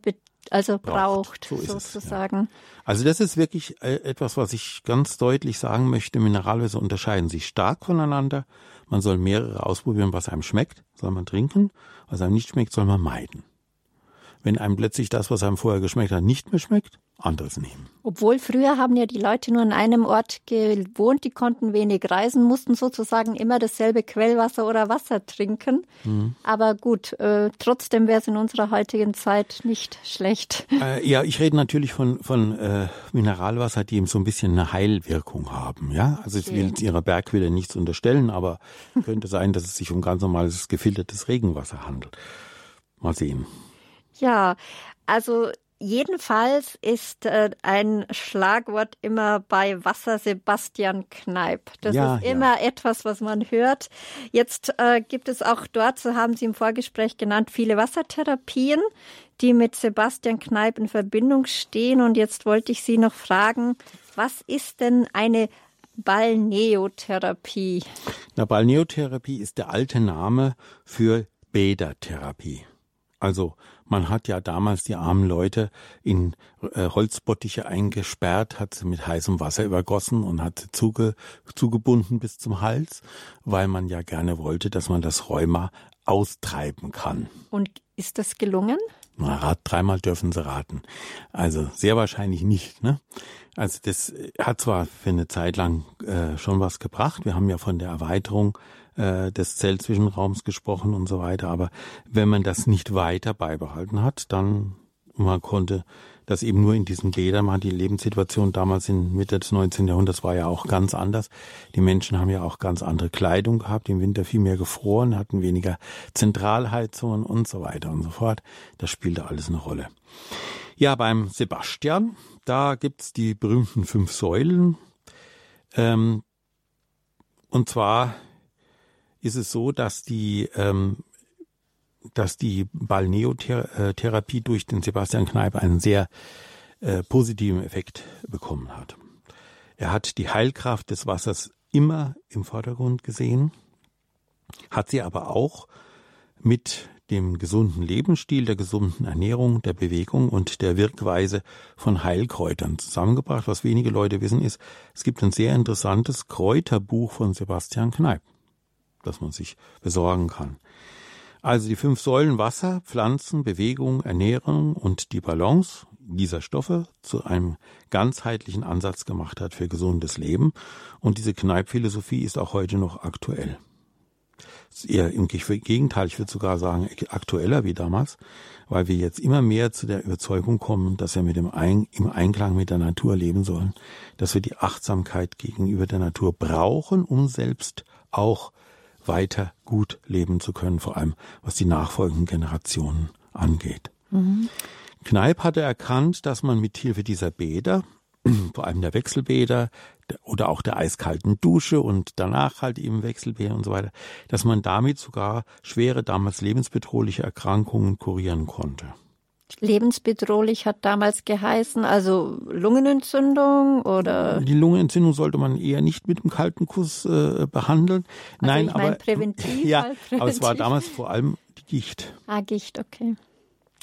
also braucht, braucht so sozusagen. Es, ja. Also das ist wirklich äh, etwas, was ich ganz deutlich sagen möchte. Mineralwässer unterscheiden sich stark voneinander. Man soll mehrere ausprobieren, was einem schmeckt, soll man trinken. Was einem nicht schmeckt, soll man meiden. Wenn einem plötzlich das, was einem vorher geschmeckt hat, nicht mehr schmeckt, anderes nehmen. Obwohl früher haben ja die Leute nur an einem Ort gewohnt, die konnten wenig reisen, mussten sozusagen immer dasselbe Quellwasser oder Wasser trinken. Mhm. Aber gut, äh, trotzdem wäre es in unserer heutigen Zeit nicht schlecht. Äh, ja, ich rede natürlich von, von äh, Mineralwasser, die eben so ein bisschen eine Heilwirkung haben. Ja, also ich will ihrer Bergquelle nichts unterstellen, aber könnte sein, dass es sich um ganz normales gefiltertes Regenwasser handelt. Mal sehen. Ja, also Jedenfalls ist äh, ein Schlagwort immer bei Wasser Sebastian Kneip. Das ja, ist immer ja. etwas, was man hört. Jetzt äh, gibt es auch dort, so haben Sie im Vorgespräch genannt, viele Wassertherapien, die mit Sebastian Kneip in Verbindung stehen. Und jetzt wollte ich Sie noch fragen, was ist denn eine Balneotherapie? Na, Balneotherapie ist der alte Name für Bädertherapie. Also man hat ja damals die armen Leute in äh, Holzbottiche eingesperrt, hat sie mit heißem Wasser übergossen und hat sie zuge, zugebunden bis zum Hals, weil man ja gerne wollte, dass man das Rheuma austreiben kann. Und ist das gelungen? Na, rat, dreimal dürfen sie raten. Also sehr wahrscheinlich nicht. Ne? Also das hat zwar für eine Zeit lang äh, schon was gebracht. Wir haben ja von der Erweiterung äh, des Zellzwischenraums gesprochen und so weiter. Aber wenn man das nicht weiter beibehalten hat, dann man konnte das eben nur in diesen Bädern machen. Die Lebenssituation damals in Mitte des 19. Jahrhunderts war ja auch ganz anders. Die Menschen haben ja auch ganz andere Kleidung gehabt, im Winter viel mehr gefroren, hatten weniger Zentralheizungen und so weiter und so fort. Das spielte alles eine Rolle. Ja, beim Sebastian, da gibt's die berühmten fünf Säulen. Ähm, und zwar ist es so, dass die ähm, dass die Balneotherapie durch den Sebastian Kneipp einen sehr äh, positiven Effekt bekommen hat. Er hat die Heilkraft des Wassers immer im Vordergrund gesehen, hat sie aber auch mit dem gesunden Lebensstil, der gesunden Ernährung, der Bewegung und der Wirkweise von Heilkräutern zusammengebracht. Was wenige Leute wissen ist, es gibt ein sehr interessantes Kräuterbuch von Sebastian Kneipp das man sich besorgen kann. Also die fünf Säulen Wasser, Pflanzen, Bewegung, Ernährung und die Balance dieser Stoffe zu einem ganzheitlichen Ansatz gemacht hat für gesundes Leben. Und diese Kneipphilosophie ist auch heute noch aktuell. Eher im Gegenteil, ich würde sogar sagen, aktueller wie damals, weil wir jetzt immer mehr zu der Überzeugung kommen, dass wir mit dem Ein im Einklang mit der Natur leben sollen, dass wir die Achtsamkeit gegenüber der Natur brauchen, um selbst auch weiter gut leben zu können, vor allem was die nachfolgenden Generationen angeht. Mhm. Kneip hatte erkannt, dass man mit Hilfe dieser Bäder, [clears throat] vor allem der Wechselbäder oder auch der eiskalten Dusche und danach halt eben Wechselbäder und so weiter, dass man damit sogar schwere, damals lebensbedrohliche Erkrankungen kurieren konnte lebensbedrohlich hat damals geheißen, also Lungenentzündung oder? Die Lungenentzündung sollte man eher nicht mit einem kalten Kuss äh, behandeln. Also Nein, aber präventiv. [laughs] Ja, halt präventiv. aber es war damals vor allem die Gicht. Ah, Gicht, okay.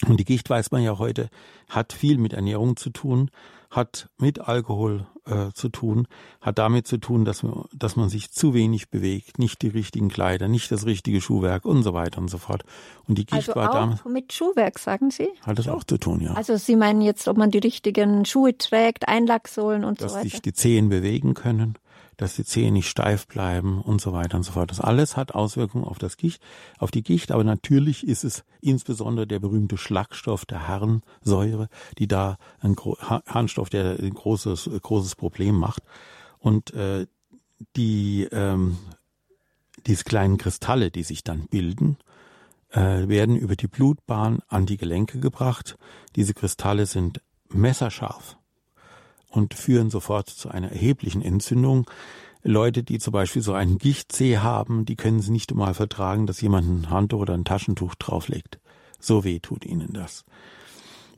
Und die Gicht weiß man ja heute, hat viel mit Ernährung zu tun, hat mit Alkohol äh, zu tun, hat damit zu tun, dass man, dass man sich zu wenig bewegt, nicht die richtigen Kleider, nicht das richtige Schuhwerk und so weiter und so fort. Und die Gicht also war auch damals. Mit Schuhwerk, sagen Sie? Hat das auch zu tun, ja. Also Sie meinen jetzt, ob man die richtigen Schuhe trägt, Einlacksohlen und dass so weiter. Dass sich die Zehen bewegen können dass die Zehen nicht steif bleiben und so weiter und so fort. Das alles hat Auswirkungen auf das Gicht, auf die Gicht, aber natürlich ist es insbesondere der berühmte Schlagstoff der Harnsäure, die da ein Harnstoff, der ein großes großes Problem macht und äh, die ähm, diese kleinen Kristalle, die sich dann bilden, äh, werden über die Blutbahn an die Gelenke gebracht. Diese Kristalle sind messerscharf und führen sofort zu einer erheblichen Entzündung. Leute, die zum Beispiel so einen Gichtsee haben, die können es nicht einmal vertragen, dass jemand ein Handtuch oder ein Taschentuch drauflegt. So weh tut ihnen das.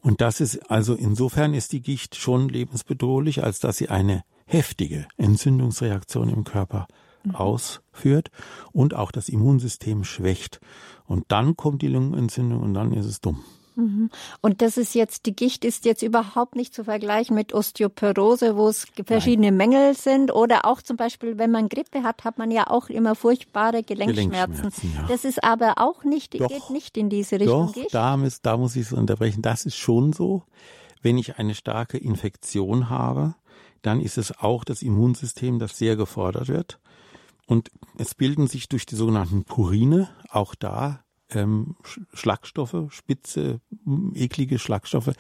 Und das ist also insofern ist die Gicht schon lebensbedrohlich, als dass sie eine heftige Entzündungsreaktion im Körper mhm. ausführt und auch das Immunsystem schwächt. Und dann kommt die Lungenentzündung und dann ist es dumm. Mhm. Und das ist jetzt, die Gicht ist jetzt überhaupt nicht zu vergleichen mit Osteoporose, wo es verschiedene Nein. Mängel sind. Oder auch zum Beispiel, wenn man Grippe hat, hat man ja auch immer furchtbare Gelenkschmerzen. Gelenkschmerzen ja. Das ist aber auch nicht, doch, geht nicht in diese Richtung. Doch, Gicht. Da, muss, da muss ich es unterbrechen. Das ist schon so. Wenn ich eine starke Infektion habe, dann ist es auch das Immunsystem, das sehr gefordert wird. Und es bilden sich durch die sogenannten Purine auch da ähm, Schlagstoffe, spitze, eklige Schlagstoffe,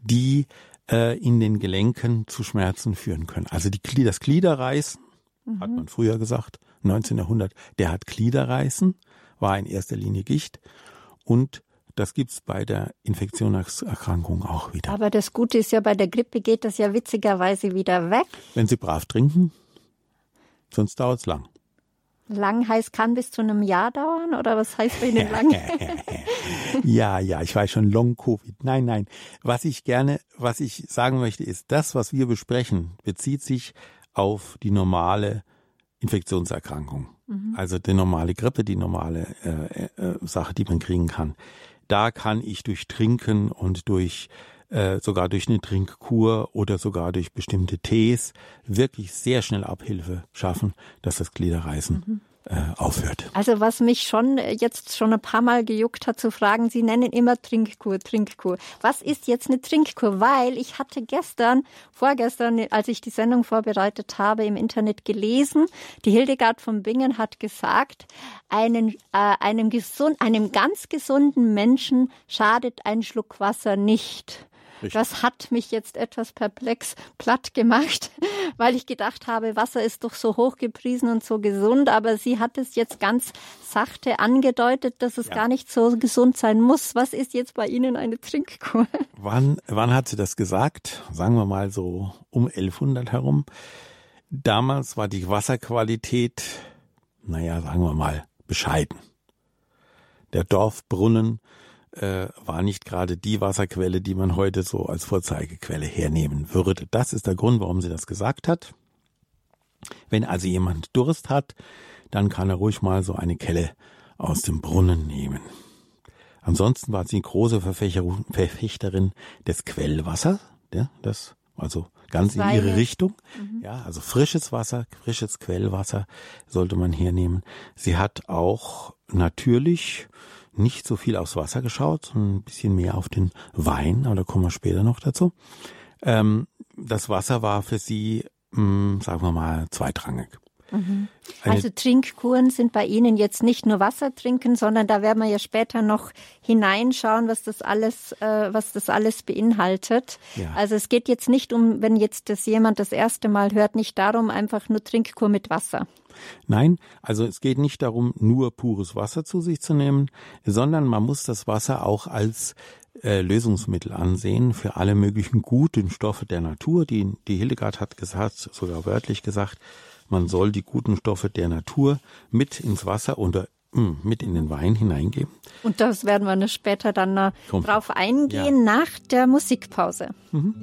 die äh, in den Gelenken zu Schmerzen führen können. Also die, das Gliederreißen, mhm. hat man früher gesagt, 19. Jahrhundert, der hat Gliederreißen, war in erster Linie Gicht und das gibt's bei der Infektionserkrankung auch wieder. Aber das Gute ist ja, bei der Grippe geht das ja witzigerweise wieder weg. Wenn Sie brav trinken, sonst dauert's lang. Lang heißt, kann bis zu einem Jahr dauern oder was heißt bei Ihnen lang? [laughs] ja, ja, ich weiß schon, Long Covid. Nein, nein. Was ich gerne, was ich sagen möchte, ist, das, was wir besprechen, bezieht sich auf die normale Infektionserkrankung. Mhm. Also die normale Grippe, die normale äh, äh, Sache, die man kriegen kann. Da kann ich durch Trinken und durch äh, sogar durch eine Trinkkur oder sogar durch bestimmte Tees wirklich sehr schnell Abhilfe schaffen, dass das Gliederreißen mhm. äh, aufhört. Also was mich schon jetzt schon ein paar Mal gejuckt hat zu fragen, Sie nennen immer Trinkkur, Trinkkur. Was ist jetzt eine Trinkkur? Weil ich hatte gestern, vorgestern, als ich die Sendung vorbereitet habe, im Internet gelesen, die Hildegard von Bingen hat gesagt, einen, äh, einem, gesund, einem ganz gesunden Menschen schadet ein Schluck Wasser nicht. Richtig. Das hat mich jetzt etwas perplex platt gemacht, [laughs] weil ich gedacht habe, Wasser ist doch so hoch gepriesen und so gesund, aber sie hat es jetzt ganz sachte angedeutet, dass es ja. gar nicht so gesund sein muss. Was ist jetzt bei Ihnen eine Trinkkur? [laughs] Wann, wann hat sie das gesagt? Sagen wir mal so um 1100 herum. Damals war die Wasserqualität, naja, sagen wir mal, bescheiden. Der Dorfbrunnen äh, war nicht gerade die Wasserquelle, die man heute so als Vorzeigequelle hernehmen würde. Das ist der Grund, warum sie das gesagt hat. Wenn also jemand Durst hat, dann kann er ruhig mal so eine Kelle aus dem Brunnen nehmen. Ansonsten war sie eine große Verfechterin des Quellwassers, ja, das also ganz in ihre Richtung. Mhm. Ja, also frisches Wasser, frisches Quellwasser sollte man hernehmen. Sie hat auch natürlich nicht so viel aufs Wasser geschaut, sondern ein bisschen mehr auf den Wein, aber da kommen wir später noch dazu. Ähm, das Wasser war für sie, mh, hm, sagen wir mal, zweitrangig. Mhm. Also Trinkkuren sind bei Ihnen jetzt nicht nur Wasser trinken, sondern da werden wir ja später noch hineinschauen, was das alles, äh, was das alles beinhaltet. Ja. Also es geht jetzt nicht um, wenn jetzt das jemand das erste Mal hört, nicht darum, einfach nur Trinkkur mit Wasser. Nein, also es geht nicht darum, nur pures Wasser zu sich zu nehmen, sondern man muss das Wasser auch als äh, Lösungsmittel ansehen für alle möglichen guten Stoffe der Natur. Die, die Hildegard hat gesagt, sogar wörtlich gesagt, man soll die guten Stoffe der Natur mit ins Wasser oder hm, mit in den Wein hineingeben. Und das werden wir später dann noch drauf eingehen ja. nach der Musikpause. Mhm.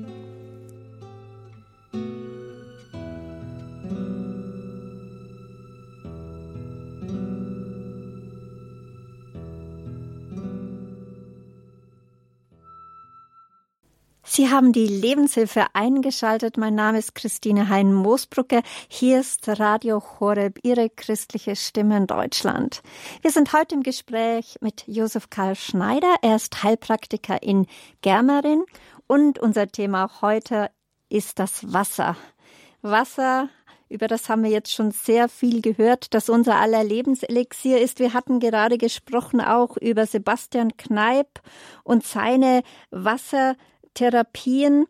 Sie haben die Lebenshilfe eingeschaltet. Mein Name ist Christine Hein-Moosbrucker. Hier ist Radio Horeb, Ihre christliche Stimme in Deutschland. Wir sind heute im Gespräch mit Josef Karl Schneider. Er ist Heilpraktiker in Germerin und unser Thema heute ist das Wasser. Wasser über das haben wir jetzt schon sehr viel gehört, dass unser aller Lebenselixier ist. Wir hatten gerade gesprochen auch über Sebastian Kneip und seine Wasser Therapien,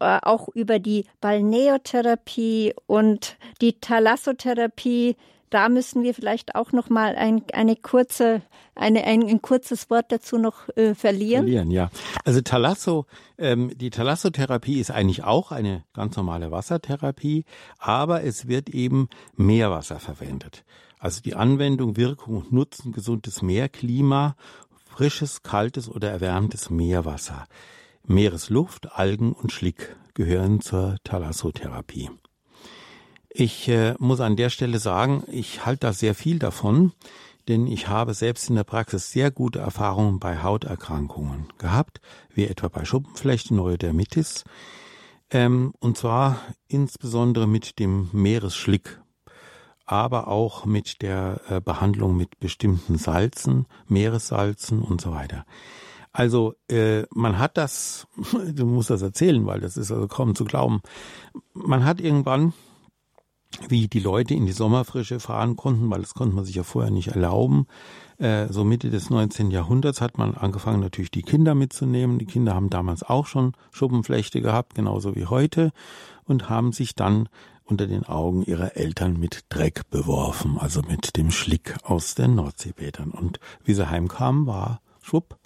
äh, auch über die Balneotherapie und die Thalassotherapie, da müssen wir vielleicht auch noch mal ein, eine kurze, eine, ein, ein kurzes Wort dazu noch äh, verlieren. Verlieren, ja. Also Thalasso, ähm, die Thalassotherapie ist eigentlich auch eine ganz normale Wassertherapie, aber es wird eben Meerwasser verwendet. Also die Anwendung, Wirkung und Nutzen, gesundes Meerklima, frisches, kaltes oder erwärmtes Meerwasser. Meeresluft, Algen und Schlick gehören zur Thalassotherapie. Ich äh, muss an der Stelle sagen, ich halte da sehr viel davon, denn ich habe selbst in der Praxis sehr gute Erfahrungen bei Hauterkrankungen gehabt, wie etwa bei Schuppenflechte, Neurodermitis, ähm, und zwar insbesondere mit dem Meeresschlick, aber auch mit der äh, Behandlung mit bestimmten Salzen, Meeressalzen und so weiter. Also äh, man hat das, [laughs] du musst das erzählen, weil das ist also kaum zu glauben. Man hat irgendwann wie die Leute in die Sommerfrische fahren konnten, weil das konnte man sich ja vorher nicht erlauben. Äh, so Mitte des 19. Jahrhunderts hat man angefangen, natürlich die Kinder mitzunehmen. Die Kinder haben damals auch schon Schuppenflechte gehabt, genauso wie heute, und haben sich dann unter den Augen ihrer Eltern mit Dreck beworfen, also mit dem Schlick aus den Nordseebädern. Und wie sie heimkamen, war schwupp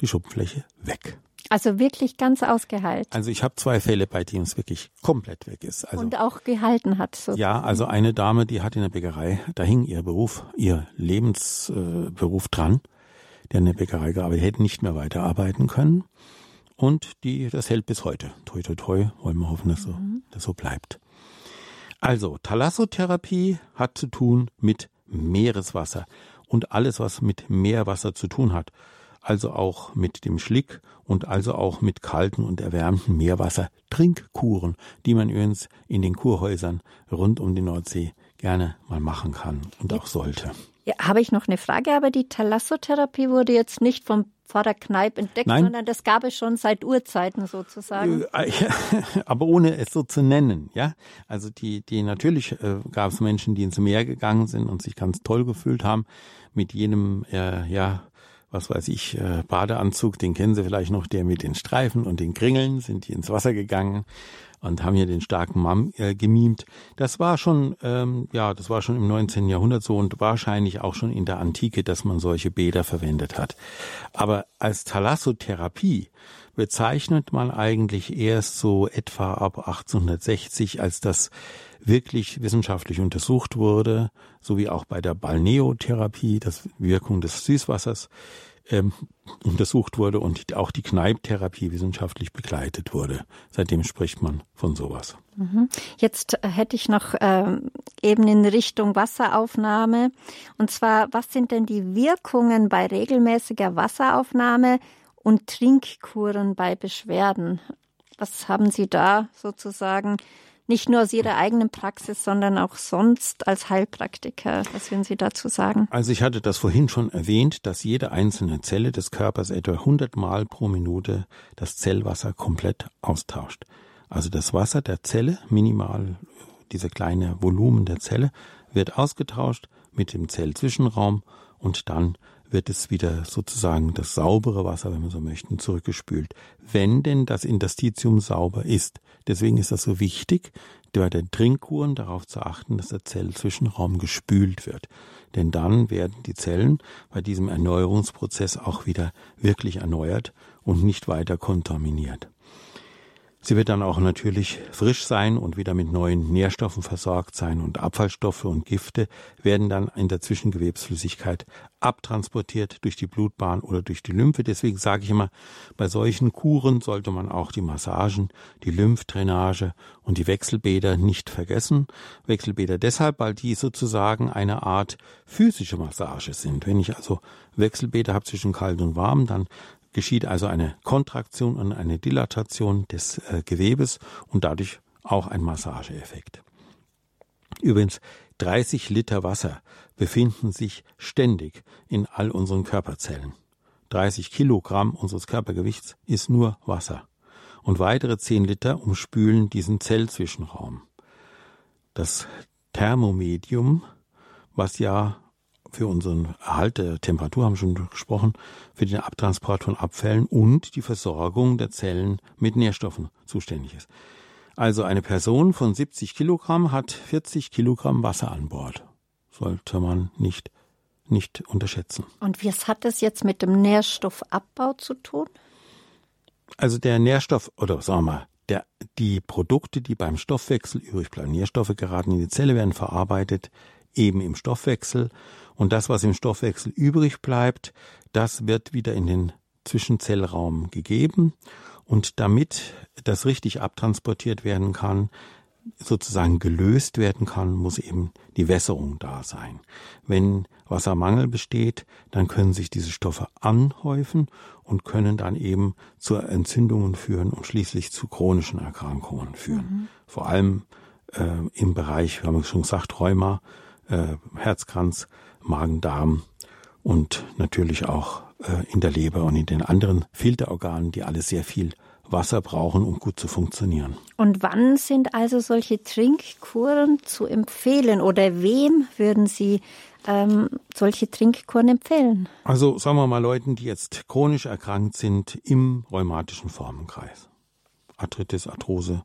die Schuppenfläche weg. Also wirklich ganz ausgeheilt. Also ich habe zwei Fälle, bei denen es wirklich komplett weg ist. Also, und auch gehalten hat. So. Ja, also eine Dame, die hat in der Bäckerei, da hing ihr Beruf, ihr Lebensberuf äh, dran, der in der Bäckerei gearbeitet, hätte nicht mehr weiterarbeiten können. Und die, das hält bis heute. Toi, toi, toi, wollen wir hoffen, dass so, mhm. das so bleibt. Also, Thalassotherapie hat zu tun mit Meereswasser und alles, was mit Meerwasser zu tun hat also auch mit dem Schlick und also auch mit kalten und erwärmten Meerwasser Trinkkuren, die man übrigens in den Kurhäusern rund um die Nordsee gerne mal machen kann und auch sollte. Ja, habe ich noch eine Frage, aber die Thalassotherapie wurde jetzt nicht vom Pfarrer Kneip entdeckt, Nein. sondern das gab es schon seit Urzeiten sozusagen. Äh, [laughs] aber ohne es so zu nennen, ja. Also die, die natürlich äh, gab es Menschen, die ins Meer gegangen sind und sich ganz toll gefühlt haben mit jenem äh, ja was weiß ich, äh, Badeanzug, den kennen Sie vielleicht noch, der mit den Streifen und den Kringeln, sind die ins Wasser gegangen und haben hier den starken Mann äh, gemimt. Das war schon, ähm, ja, das war schon im 19. Jahrhundert so und wahrscheinlich auch schon in der Antike, dass man solche Bäder verwendet hat. Aber als Thalassotherapie bezeichnet man eigentlich erst so etwa ab 1860, als das wirklich wissenschaftlich untersucht wurde, sowie auch bei der Balneotherapie, das Wirkung des Süßwassers ähm, untersucht wurde und auch die Kneiptherapie wissenschaftlich begleitet wurde. Seitdem spricht man von sowas. Mhm. Jetzt äh, hätte ich noch äh, eben in Richtung Wasseraufnahme. Und zwar, was sind denn die Wirkungen bei regelmäßiger Wasseraufnahme und Trinkkuren bei Beschwerden? Was haben Sie da sozusagen nicht nur aus Ihrer eigenen Praxis, sondern auch sonst als Heilpraktiker. Was würden Sie dazu sagen? Also ich hatte das vorhin schon erwähnt, dass jede einzelne Zelle des Körpers etwa 100 Mal pro Minute das Zellwasser komplett austauscht. Also das Wasser der Zelle, minimal dieser kleine Volumen der Zelle, wird ausgetauscht mit dem Zellzwischenraum und dann wird es wieder sozusagen das saubere Wasser, wenn wir so möchten, zurückgespült. Wenn denn das Interstitium sauber ist. Deswegen ist das so wichtig, bei den Trinkkuren darauf zu achten, dass der Zellzwischenraum gespült wird. Denn dann werden die Zellen bei diesem Erneuerungsprozess auch wieder wirklich erneuert und nicht weiter kontaminiert. Sie wird dann auch natürlich frisch sein und wieder mit neuen Nährstoffen versorgt sein und Abfallstoffe und Gifte werden dann in der Zwischengewebsflüssigkeit abtransportiert durch die Blutbahn oder durch die Lymphe. Deswegen sage ich immer, bei solchen Kuren sollte man auch die Massagen, die Lymphdrainage und die Wechselbäder nicht vergessen. Wechselbäder deshalb, weil die sozusagen eine Art physische Massage sind. Wenn ich also Wechselbäder habe zwischen kalt und warm, dann geschieht also eine Kontraktion und eine Dilatation des äh, Gewebes und dadurch auch ein Massageeffekt. Übrigens, 30 Liter Wasser befinden sich ständig in all unseren Körperzellen. 30 Kilogramm unseres Körpergewichts ist nur Wasser. Und weitere 10 Liter umspülen diesen Zellzwischenraum. Das Thermomedium, was ja für unseren Erhalt der Temperatur, haben wir schon gesprochen, für den Abtransport von Abfällen und die Versorgung der Zellen mit Nährstoffen zuständig ist. Also eine Person von 70 Kilogramm hat 40 Kilogramm Wasser an Bord. sollte man nicht, nicht unterschätzen. Und was hat das jetzt mit dem Nährstoffabbau zu tun? Also der Nährstoff, oder sagen wir mal, der, die Produkte, die beim Stoffwechsel übrig bleiben, Nährstoffe geraten in die Zelle, werden verarbeitet, eben im Stoffwechsel. Und das, was im Stoffwechsel übrig bleibt, das wird wieder in den Zwischenzellraum gegeben. Und damit das richtig abtransportiert werden kann, sozusagen gelöst werden kann, muss eben die Wässerung da sein. Wenn Wassermangel besteht, dann können sich diese Stoffe anhäufen und können dann eben zu Entzündungen führen und schließlich zu chronischen Erkrankungen führen. Mhm. Vor allem äh, im Bereich, wir haben schon gesagt, Rheuma, äh, Herzkranz, Magen-Darm und natürlich auch äh, in der Leber und in den anderen Filterorganen, die alle sehr viel Wasser brauchen, um gut zu funktionieren. Und wann sind also solche Trinkkuren zu empfehlen oder wem würden Sie ähm, solche Trinkkuren empfehlen? Also sagen wir mal Leuten, die jetzt chronisch erkrankt sind im rheumatischen Formenkreis. Arthritis, Arthrose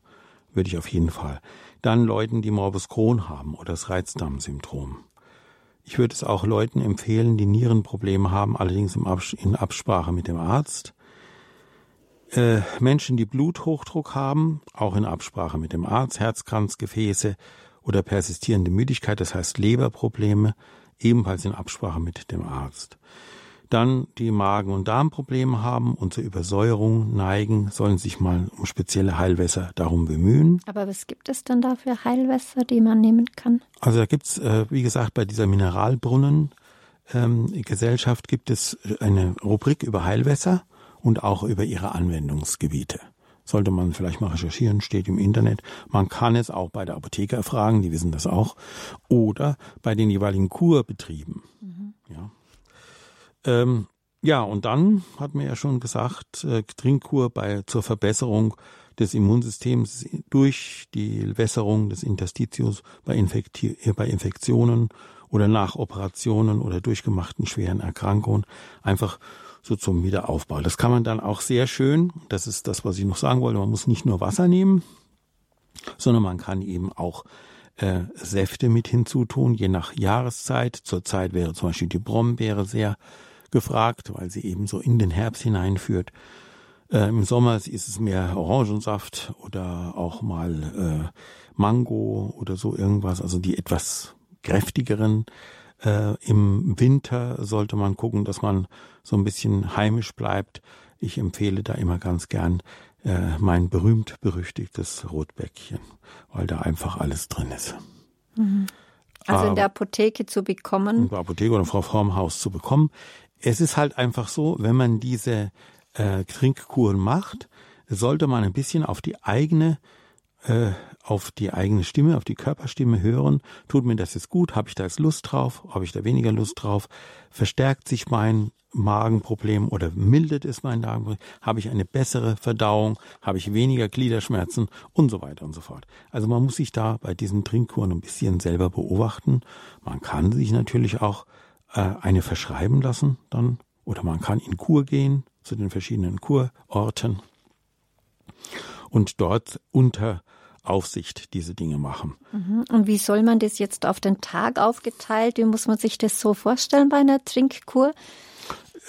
würde ich auf jeden Fall. Dann Leuten, die Morbus Crohn haben oder das Reizdarmsyndrom. Ich würde es auch Leuten empfehlen, die Nierenprobleme haben, allerdings in Absprache mit dem Arzt. Äh, Menschen, die Bluthochdruck haben, auch in Absprache mit dem Arzt, Herzkranzgefäße oder persistierende Müdigkeit, das heißt Leberprobleme, ebenfalls in Absprache mit dem Arzt. Dann die Magen- und Darmprobleme haben und zur Übersäuerung neigen, sollen sich mal um spezielle Heilwässer darum bemühen. Aber was gibt es denn da für Heilwässer, die man nehmen kann? Also da gibt's, äh, wie gesagt, bei dieser Mineralbrunnen ähm, gibt es eine Rubrik über Heilwässer und auch über ihre Anwendungsgebiete. Sollte man vielleicht mal recherchieren, steht im Internet. Man kann es auch bei der Apotheker fragen, die wissen das auch. Oder bei den jeweiligen Kurbetrieben. Mhm. Ja. Ähm, ja, und dann hat man ja schon gesagt, äh, Trinkkur bei, zur Verbesserung des Immunsystems durch die Wässerung des Interstitius bei, Infekti bei Infektionen oder nach Operationen oder durchgemachten schweren Erkrankungen einfach so zum Wiederaufbau. Das kann man dann auch sehr schön, das ist das, was ich noch sagen wollte, man muss nicht nur Wasser nehmen, sondern man kann eben auch äh, Säfte mit hinzutun, je nach Jahreszeit. Zurzeit wäre zum Beispiel die Brombeere sehr gefragt, weil sie eben so in den Herbst hineinführt. Äh, Im Sommer ist es mehr Orangensaft oder auch mal äh, Mango oder so irgendwas, also die etwas kräftigeren äh, Im Winter sollte man gucken, dass man so ein bisschen heimisch bleibt. Ich empfehle da immer ganz gern äh, mein berühmt berüchtigtes Rotbäckchen, weil da einfach alles drin ist. Mhm. Also in der Apotheke zu bekommen. In der Apotheke oder Frau Formhaus zu bekommen. Es ist halt einfach so, wenn man diese äh, Trinkkuren macht, sollte man ein bisschen auf die eigene äh, auf die eigene Stimme, auf die Körperstimme hören. Tut mir das jetzt gut? Habe ich da jetzt Lust drauf? Habe ich da weniger Lust drauf? Verstärkt sich mein Magenproblem oder mildert es mein Magenproblem? Habe ich eine bessere Verdauung? Habe ich weniger Gliederschmerzen? Und so weiter und so fort. Also man muss sich da bei diesen Trinkkuren ein bisschen selber beobachten. Man kann sich natürlich auch eine verschreiben lassen dann oder man kann in Kur gehen zu den verschiedenen Kurorten und dort unter Aufsicht diese Dinge machen. Mhm. Und wie soll man das jetzt auf den Tag aufgeteilt? Wie muss man sich das so vorstellen bei einer Trinkkur?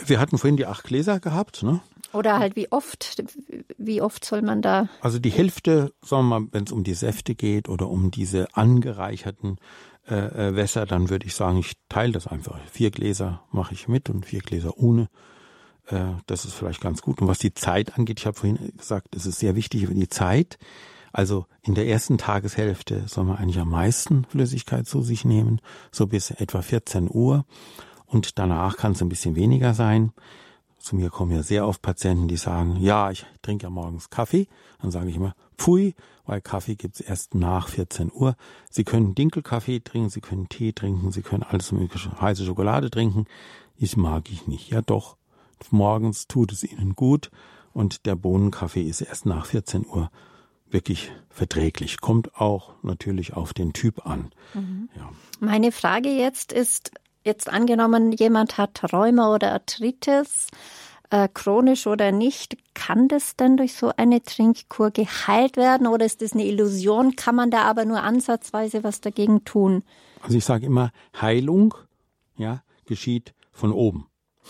Wir hatten vorhin die acht Gläser gehabt, ne? Oder halt wie oft? Wie oft soll man da? Also die Hälfte, sagen wir mal, wenn es um die Säfte geht oder um diese angereicherten äh, äh, Wässer, dann würde ich sagen, ich teile das einfach. Vier Gläser mache ich mit und vier Gläser ohne. Äh, das ist vielleicht ganz gut. Und was die Zeit angeht, ich habe vorhin gesagt, es ist sehr wichtig für die Zeit. Also in der ersten Tageshälfte soll man eigentlich am meisten Flüssigkeit zu sich nehmen, so bis etwa 14 Uhr. Und danach kann es ein bisschen weniger sein. Zu mir kommen ja sehr oft Patienten, die sagen, ja, ich trinke ja morgens Kaffee. Dann sage ich immer, pfui, weil Kaffee gibt's erst nach 14 Uhr. Sie können Dinkelkaffee trinken, Sie können Tee trinken, Sie können alles mögliche heiße Schokolade trinken. Ich mag ich nicht. Ja doch, morgens tut es Ihnen gut und der Bohnenkaffee ist erst nach 14 Uhr wirklich verträglich. Kommt auch natürlich auf den Typ an. Mhm. Ja. Meine Frage jetzt ist, jetzt angenommen, jemand hat Rheuma oder Arthritis, äh, chronisch oder nicht, kann das denn durch so eine Trinkkur geheilt werden oder ist das eine Illusion? Kann man da aber nur ansatzweise was dagegen tun? Also ich sage immer, Heilung ja, geschieht von oben. [laughs]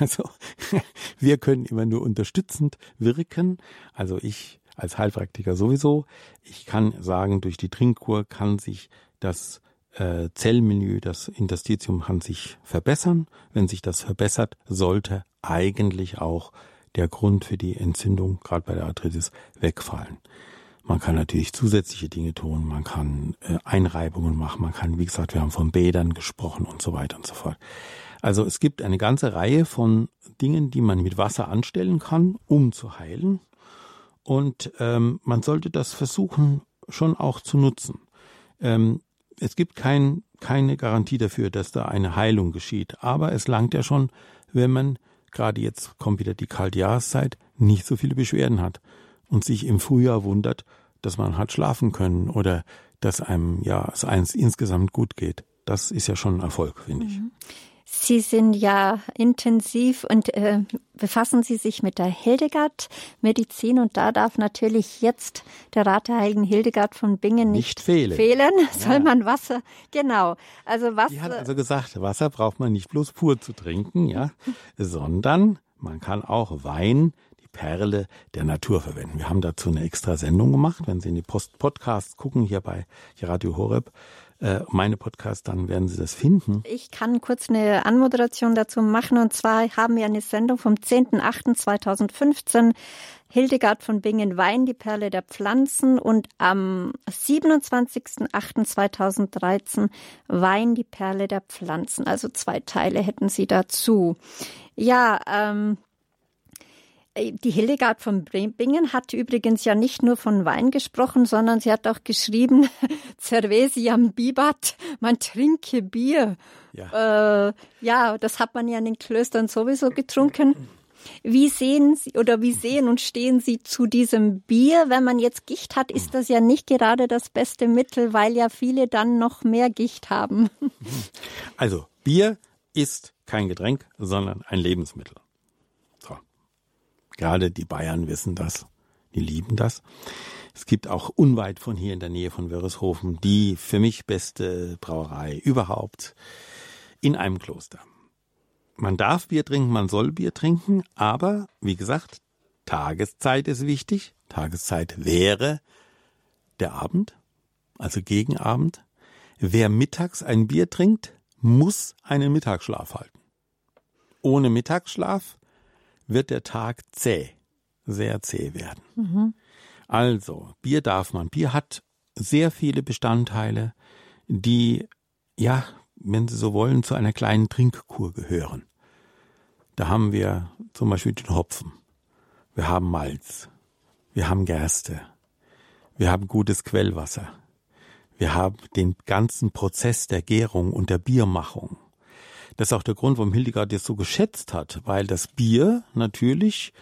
Also [laughs] wir können immer nur unterstützend wirken. Also ich als Heilpraktiker sowieso. Ich kann sagen, durch die Trinkkur kann sich das äh, Zellmilieu, das Interstitium kann sich verbessern. Wenn sich das verbessert, sollte eigentlich auch der Grund für die Entzündung, gerade bei der Arthritis, wegfallen. Man kann natürlich zusätzliche Dinge tun, man kann äh, Einreibungen machen, man kann, wie gesagt, wir haben von Bädern gesprochen und so weiter und so fort. Also es gibt eine ganze Reihe von Dingen, die man mit Wasser anstellen kann, um zu heilen. Und ähm, man sollte das versuchen schon auch zu nutzen. Ähm, es gibt kein, keine Garantie dafür, dass da eine Heilung geschieht. Aber es langt ja schon, wenn man, gerade jetzt kommt wieder die kalte Jahreszeit, nicht so viele Beschwerden hat und sich im Frühjahr wundert, dass man hat schlafen können oder dass einem ja es eins insgesamt gut geht. Das ist ja schon ein Erfolg, finde ich. Sie sind ja intensiv und äh, befassen Sie sich mit der Hildegard-Medizin und da darf natürlich jetzt der Rat der heiligen Hildegard von Bingen nicht, nicht fehlen. fehlen. [laughs] Soll ja. man Wasser, genau. Also Wasser. Die hat also gesagt, Wasser braucht man nicht bloß pur zu trinken, ja, [laughs] sondern man kann auch Wein die Perle der Natur verwenden. Wir haben dazu eine extra Sendung gemacht. Wenn Sie in die Post Podcasts gucken, hier bei Radio Horeb, meine Podcasts, dann werden Sie das finden. Ich kann kurz eine Anmoderation dazu machen. Und zwar haben wir eine Sendung vom 10.08.2015 Hildegard von Bingen Wein, die Perle der Pflanzen und am 27.08.2013 Wein, die Perle der Pflanzen. Also zwei Teile hätten Sie dazu. Ja, ähm, äh, die Hildegard von Bingen hat übrigens ja nicht nur von Wein gesprochen, sondern sie hat auch geschrieben, [laughs] Cervesiam bibat, man trinke Bier. Ja. Äh, ja, das hat man ja in den Klöstern sowieso getrunken. Wie sehen Sie oder wie sehen und stehen Sie zu diesem Bier? Wenn man jetzt Gicht hat, ist das ja nicht gerade das beste Mittel, weil ja viele dann noch mehr Gicht haben. Also, Bier ist kein Getränk, sondern ein Lebensmittel. Gerade die Bayern wissen das. Die lieben das. Es gibt auch unweit von hier in der Nähe von Wörishofen die für mich beste Brauerei überhaupt in einem Kloster. Man darf Bier trinken, man soll Bier trinken, aber wie gesagt, Tageszeit ist wichtig. Tageszeit wäre der Abend, also gegen Abend. Wer mittags ein Bier trinkt, muss einen Mittagsschlaf halten. Ohne Mittagsschlaf wird der Tag zäh, sehr zäh werden. Mhm. Also, Bier darf man. Bier hat sehr viele Bestandteile, die, ja, wenn Sie so wollen, zu einer kleinen Trinkkur gehören. Da haben wir zum Beispiel den Hopfen. Wir haben Malz. Wir haben Gerste. Wir haben gutes Quellwasser. Wir haben den ganzen Prozess der Gärung und der Biermachung. Das ist auch der Grund, warum Hildegard das so geschätzt hat, weil das Bier natürlich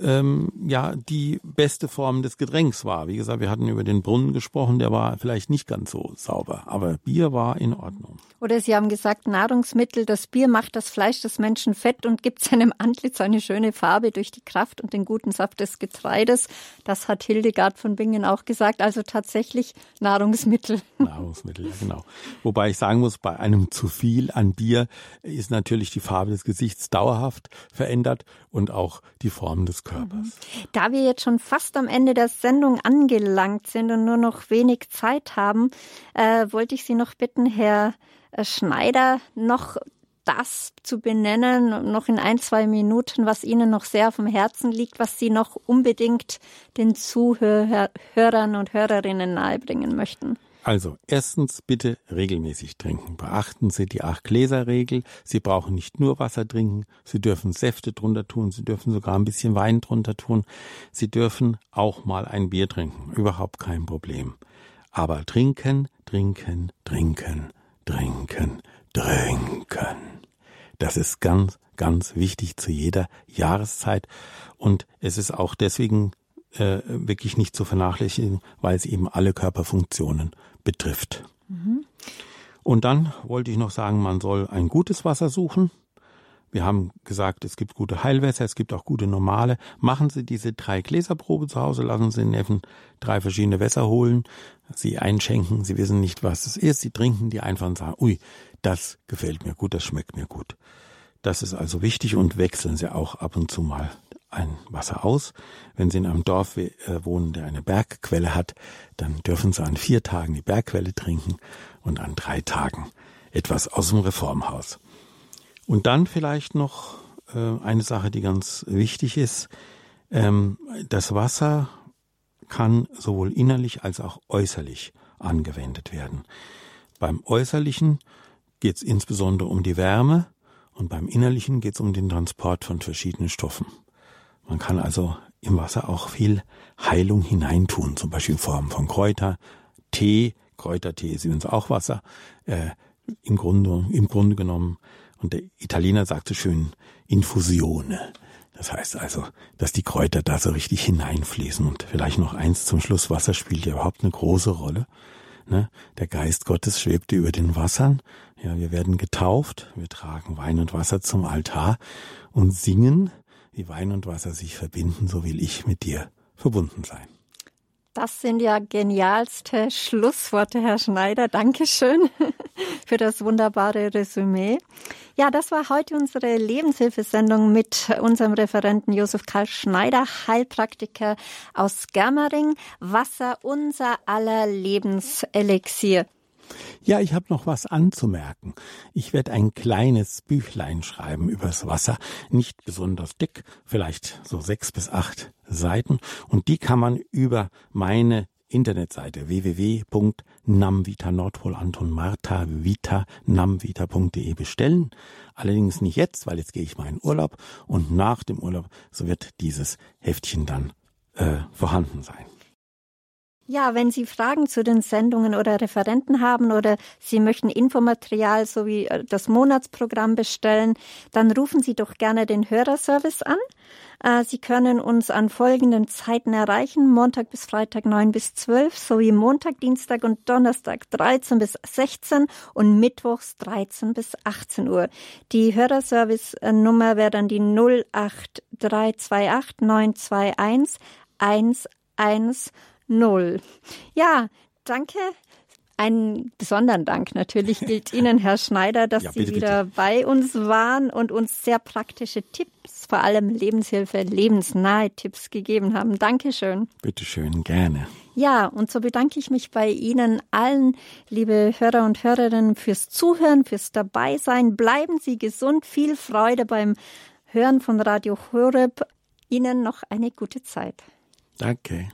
ähm, ja die beste Form des Getränks war. Wie gesagt, wir hatten über den Brunnen gesprochen, der war vielleicht nicht ganz so sauber, aber Bier war in Ordnung. Oder Sie haben gesagt, Nahrungsmittel, das Bier macht das Fleisch des Menschen fett und gibt seinem Antlitz eine schöne Farbe durch die Kraft und den guten Saft des Getreides. Das hat Hildegard von Bingen auch gesagt. Also tatsächlich Nahrungsmittel. Nahrungsmittel, ja, genau. Wobei ich sagen muss, bei einem zu viel an Bier ist natürlich die Farbe des Gesichts dauerhaft verändert und auch die Form des Körpers. Mhm. Da wir jetzt schon fast am Ende der Sendung angelangt sind und nur noch wenig Zeit haben, äh, wollte ich Sie noch bitten, Herr äh, Schneider, noch das zu benennen, noch in ein, zwei Minuten, was Ihnen noch sehr auf dem Herzen liegt, was Sie noch unbedingt den Zuhörern und Hörerinnen nahebringen möchten. Also, erstens bitte regelmäßig trinken. Beachten Sie die Acht-Gläser-Regel. Sie brauchen nicht nur Wasser trinken, Sie dürfen Säfte drunter tun, Sie dürfen sogar ein bisschen Wein drunter tun. Sie dürfen auch mal ein Bier trinken. Überhaupt kein Problem. Aber trinken, trinken, trinken, trinken, trinken. Das ist ganz, ganz wichtig zu jeder Jahreszeit. Und es ist auch deswegen äh, wirklich nicht zu vernachlässigen, weil es eben alle Körperfunktionen betrifft. Mhm. Und dann wollte ich noch sagen, man soll ein gutes Wasser suchen. Wir haben gesagt, es gibt gute Heilwässer, es gibt auch gute normale. Machen Sie diese drei Gläserprobe zu Hause, lassen Sie den Neffen drei verschiedene Wässer holen, sie einschenken, sie wissen nicht, was es ist, sie trinken die einfach und sagen, ui, das gefällt mir gut, das schmeckt mir gut. Das ist also wichtig und wechseln Sie auch ab und zu mal ein Wasser aus. Wenn Sie in einem Dorf äh, wohnen, der eine Bergquelle hat, dann dürfen Sie an vier Tagen die Bergquelle trinken und an drei Tagen etwas aus dem Reformhaus. Und dann vielleicht noch äh, eine Sache, die ganz wichtig ist. Ähm, das Wasser kann sowohl innerlich als auch äußerlich angewendet werden. Beim äußerlichen geht es insbesondere um die Wärme und beim innerlichen geht es um den Transport von verschiedenen Stoffen. Man kann also im Wasser auch viel Heilung hineintun, zum Beispiel in Form von Kräuter, Tee, Kräutertee ist übrigens auch Wasser, äh, im Grunde, im Grunde genommen und der Italiener sagt so schön Infusione. Das heißt also, dass die Kräuter da so richtig hineinfließen. Und vielleicht noch eins zum Schluss. Wasser spielt ja überhaupt eine große Rolle. Ne? Der Geist Gottes schwebte über den Wassern. Ja, wir werden getauft. Wir tragen Wein und Wasser zum Altar und singen, wie Wein und Wasser sich verbinden. So will ich mit dir verbunden sein. Das sind ja genialste Schlussworte, Herr Schneider. Dankeschön [laughs] für das wunderbare Resümee. Ja, das war heute unsere Lebenshilfesendung mit unserem Referenten Josef Karl Schneider, Heilpraktiker aus Germering. Wasser, unser aller Lebenselixier. Ja, ich habe noch was anzumerken. Ich werde ein kleines Büchlein schreiben übers Wasser, nicht besonders dick, vielleicht so sechs bis acht Seiten, und die kann man über meine Internetseite www.namvita Nordpol Anton Martha Vita namvita.de bestellen. Allerdings nicht jetzt, weil jetzt gehe ich mal in Urlaub und nach dem Urlaub so wird dieses Heftchen dann äh, vorhanden sein. Ja, wenn Sie Fragen zu den Sendungen oder Referenten haben oder Sie möchten Infomaterial sowie äh, das Monatsprogramm bestellen, dann rufen Sie doch gerne den Hörerservice an. Äh, Sie können uns an folgenden Zeiten erreichen. Montag bis Freitag 9 bis 12 sowie Montag, Dienstag und Donnerstag 13 bis 16 und Mittwochs 13 bis 18 Uhr. Die Hörerservice-Nummer wäre dann die 08328 921 110 null. Ja, danke. Einen besonderen Dank natürlich gilt [laughs] Ihnen, Herr Schneider, dass ja, bitte, Sie wieder bitte. bei uns waren und uns sehr praktische Tipps, vor allem Lebenshilfe, lebensnahe Tipps gegeben haben. Dankeschön. Bitteschön, gerne. Ja, und so bedanke ich mich bei Ihnen allen, liebe Hörer und Hörerinnen, fürs Zuhören, fürs Dabeisein. Bleiben Sie gesund, viel Freude beim Hören von Radio Horeb. Ihnen noch eine gute Zeit. Danke.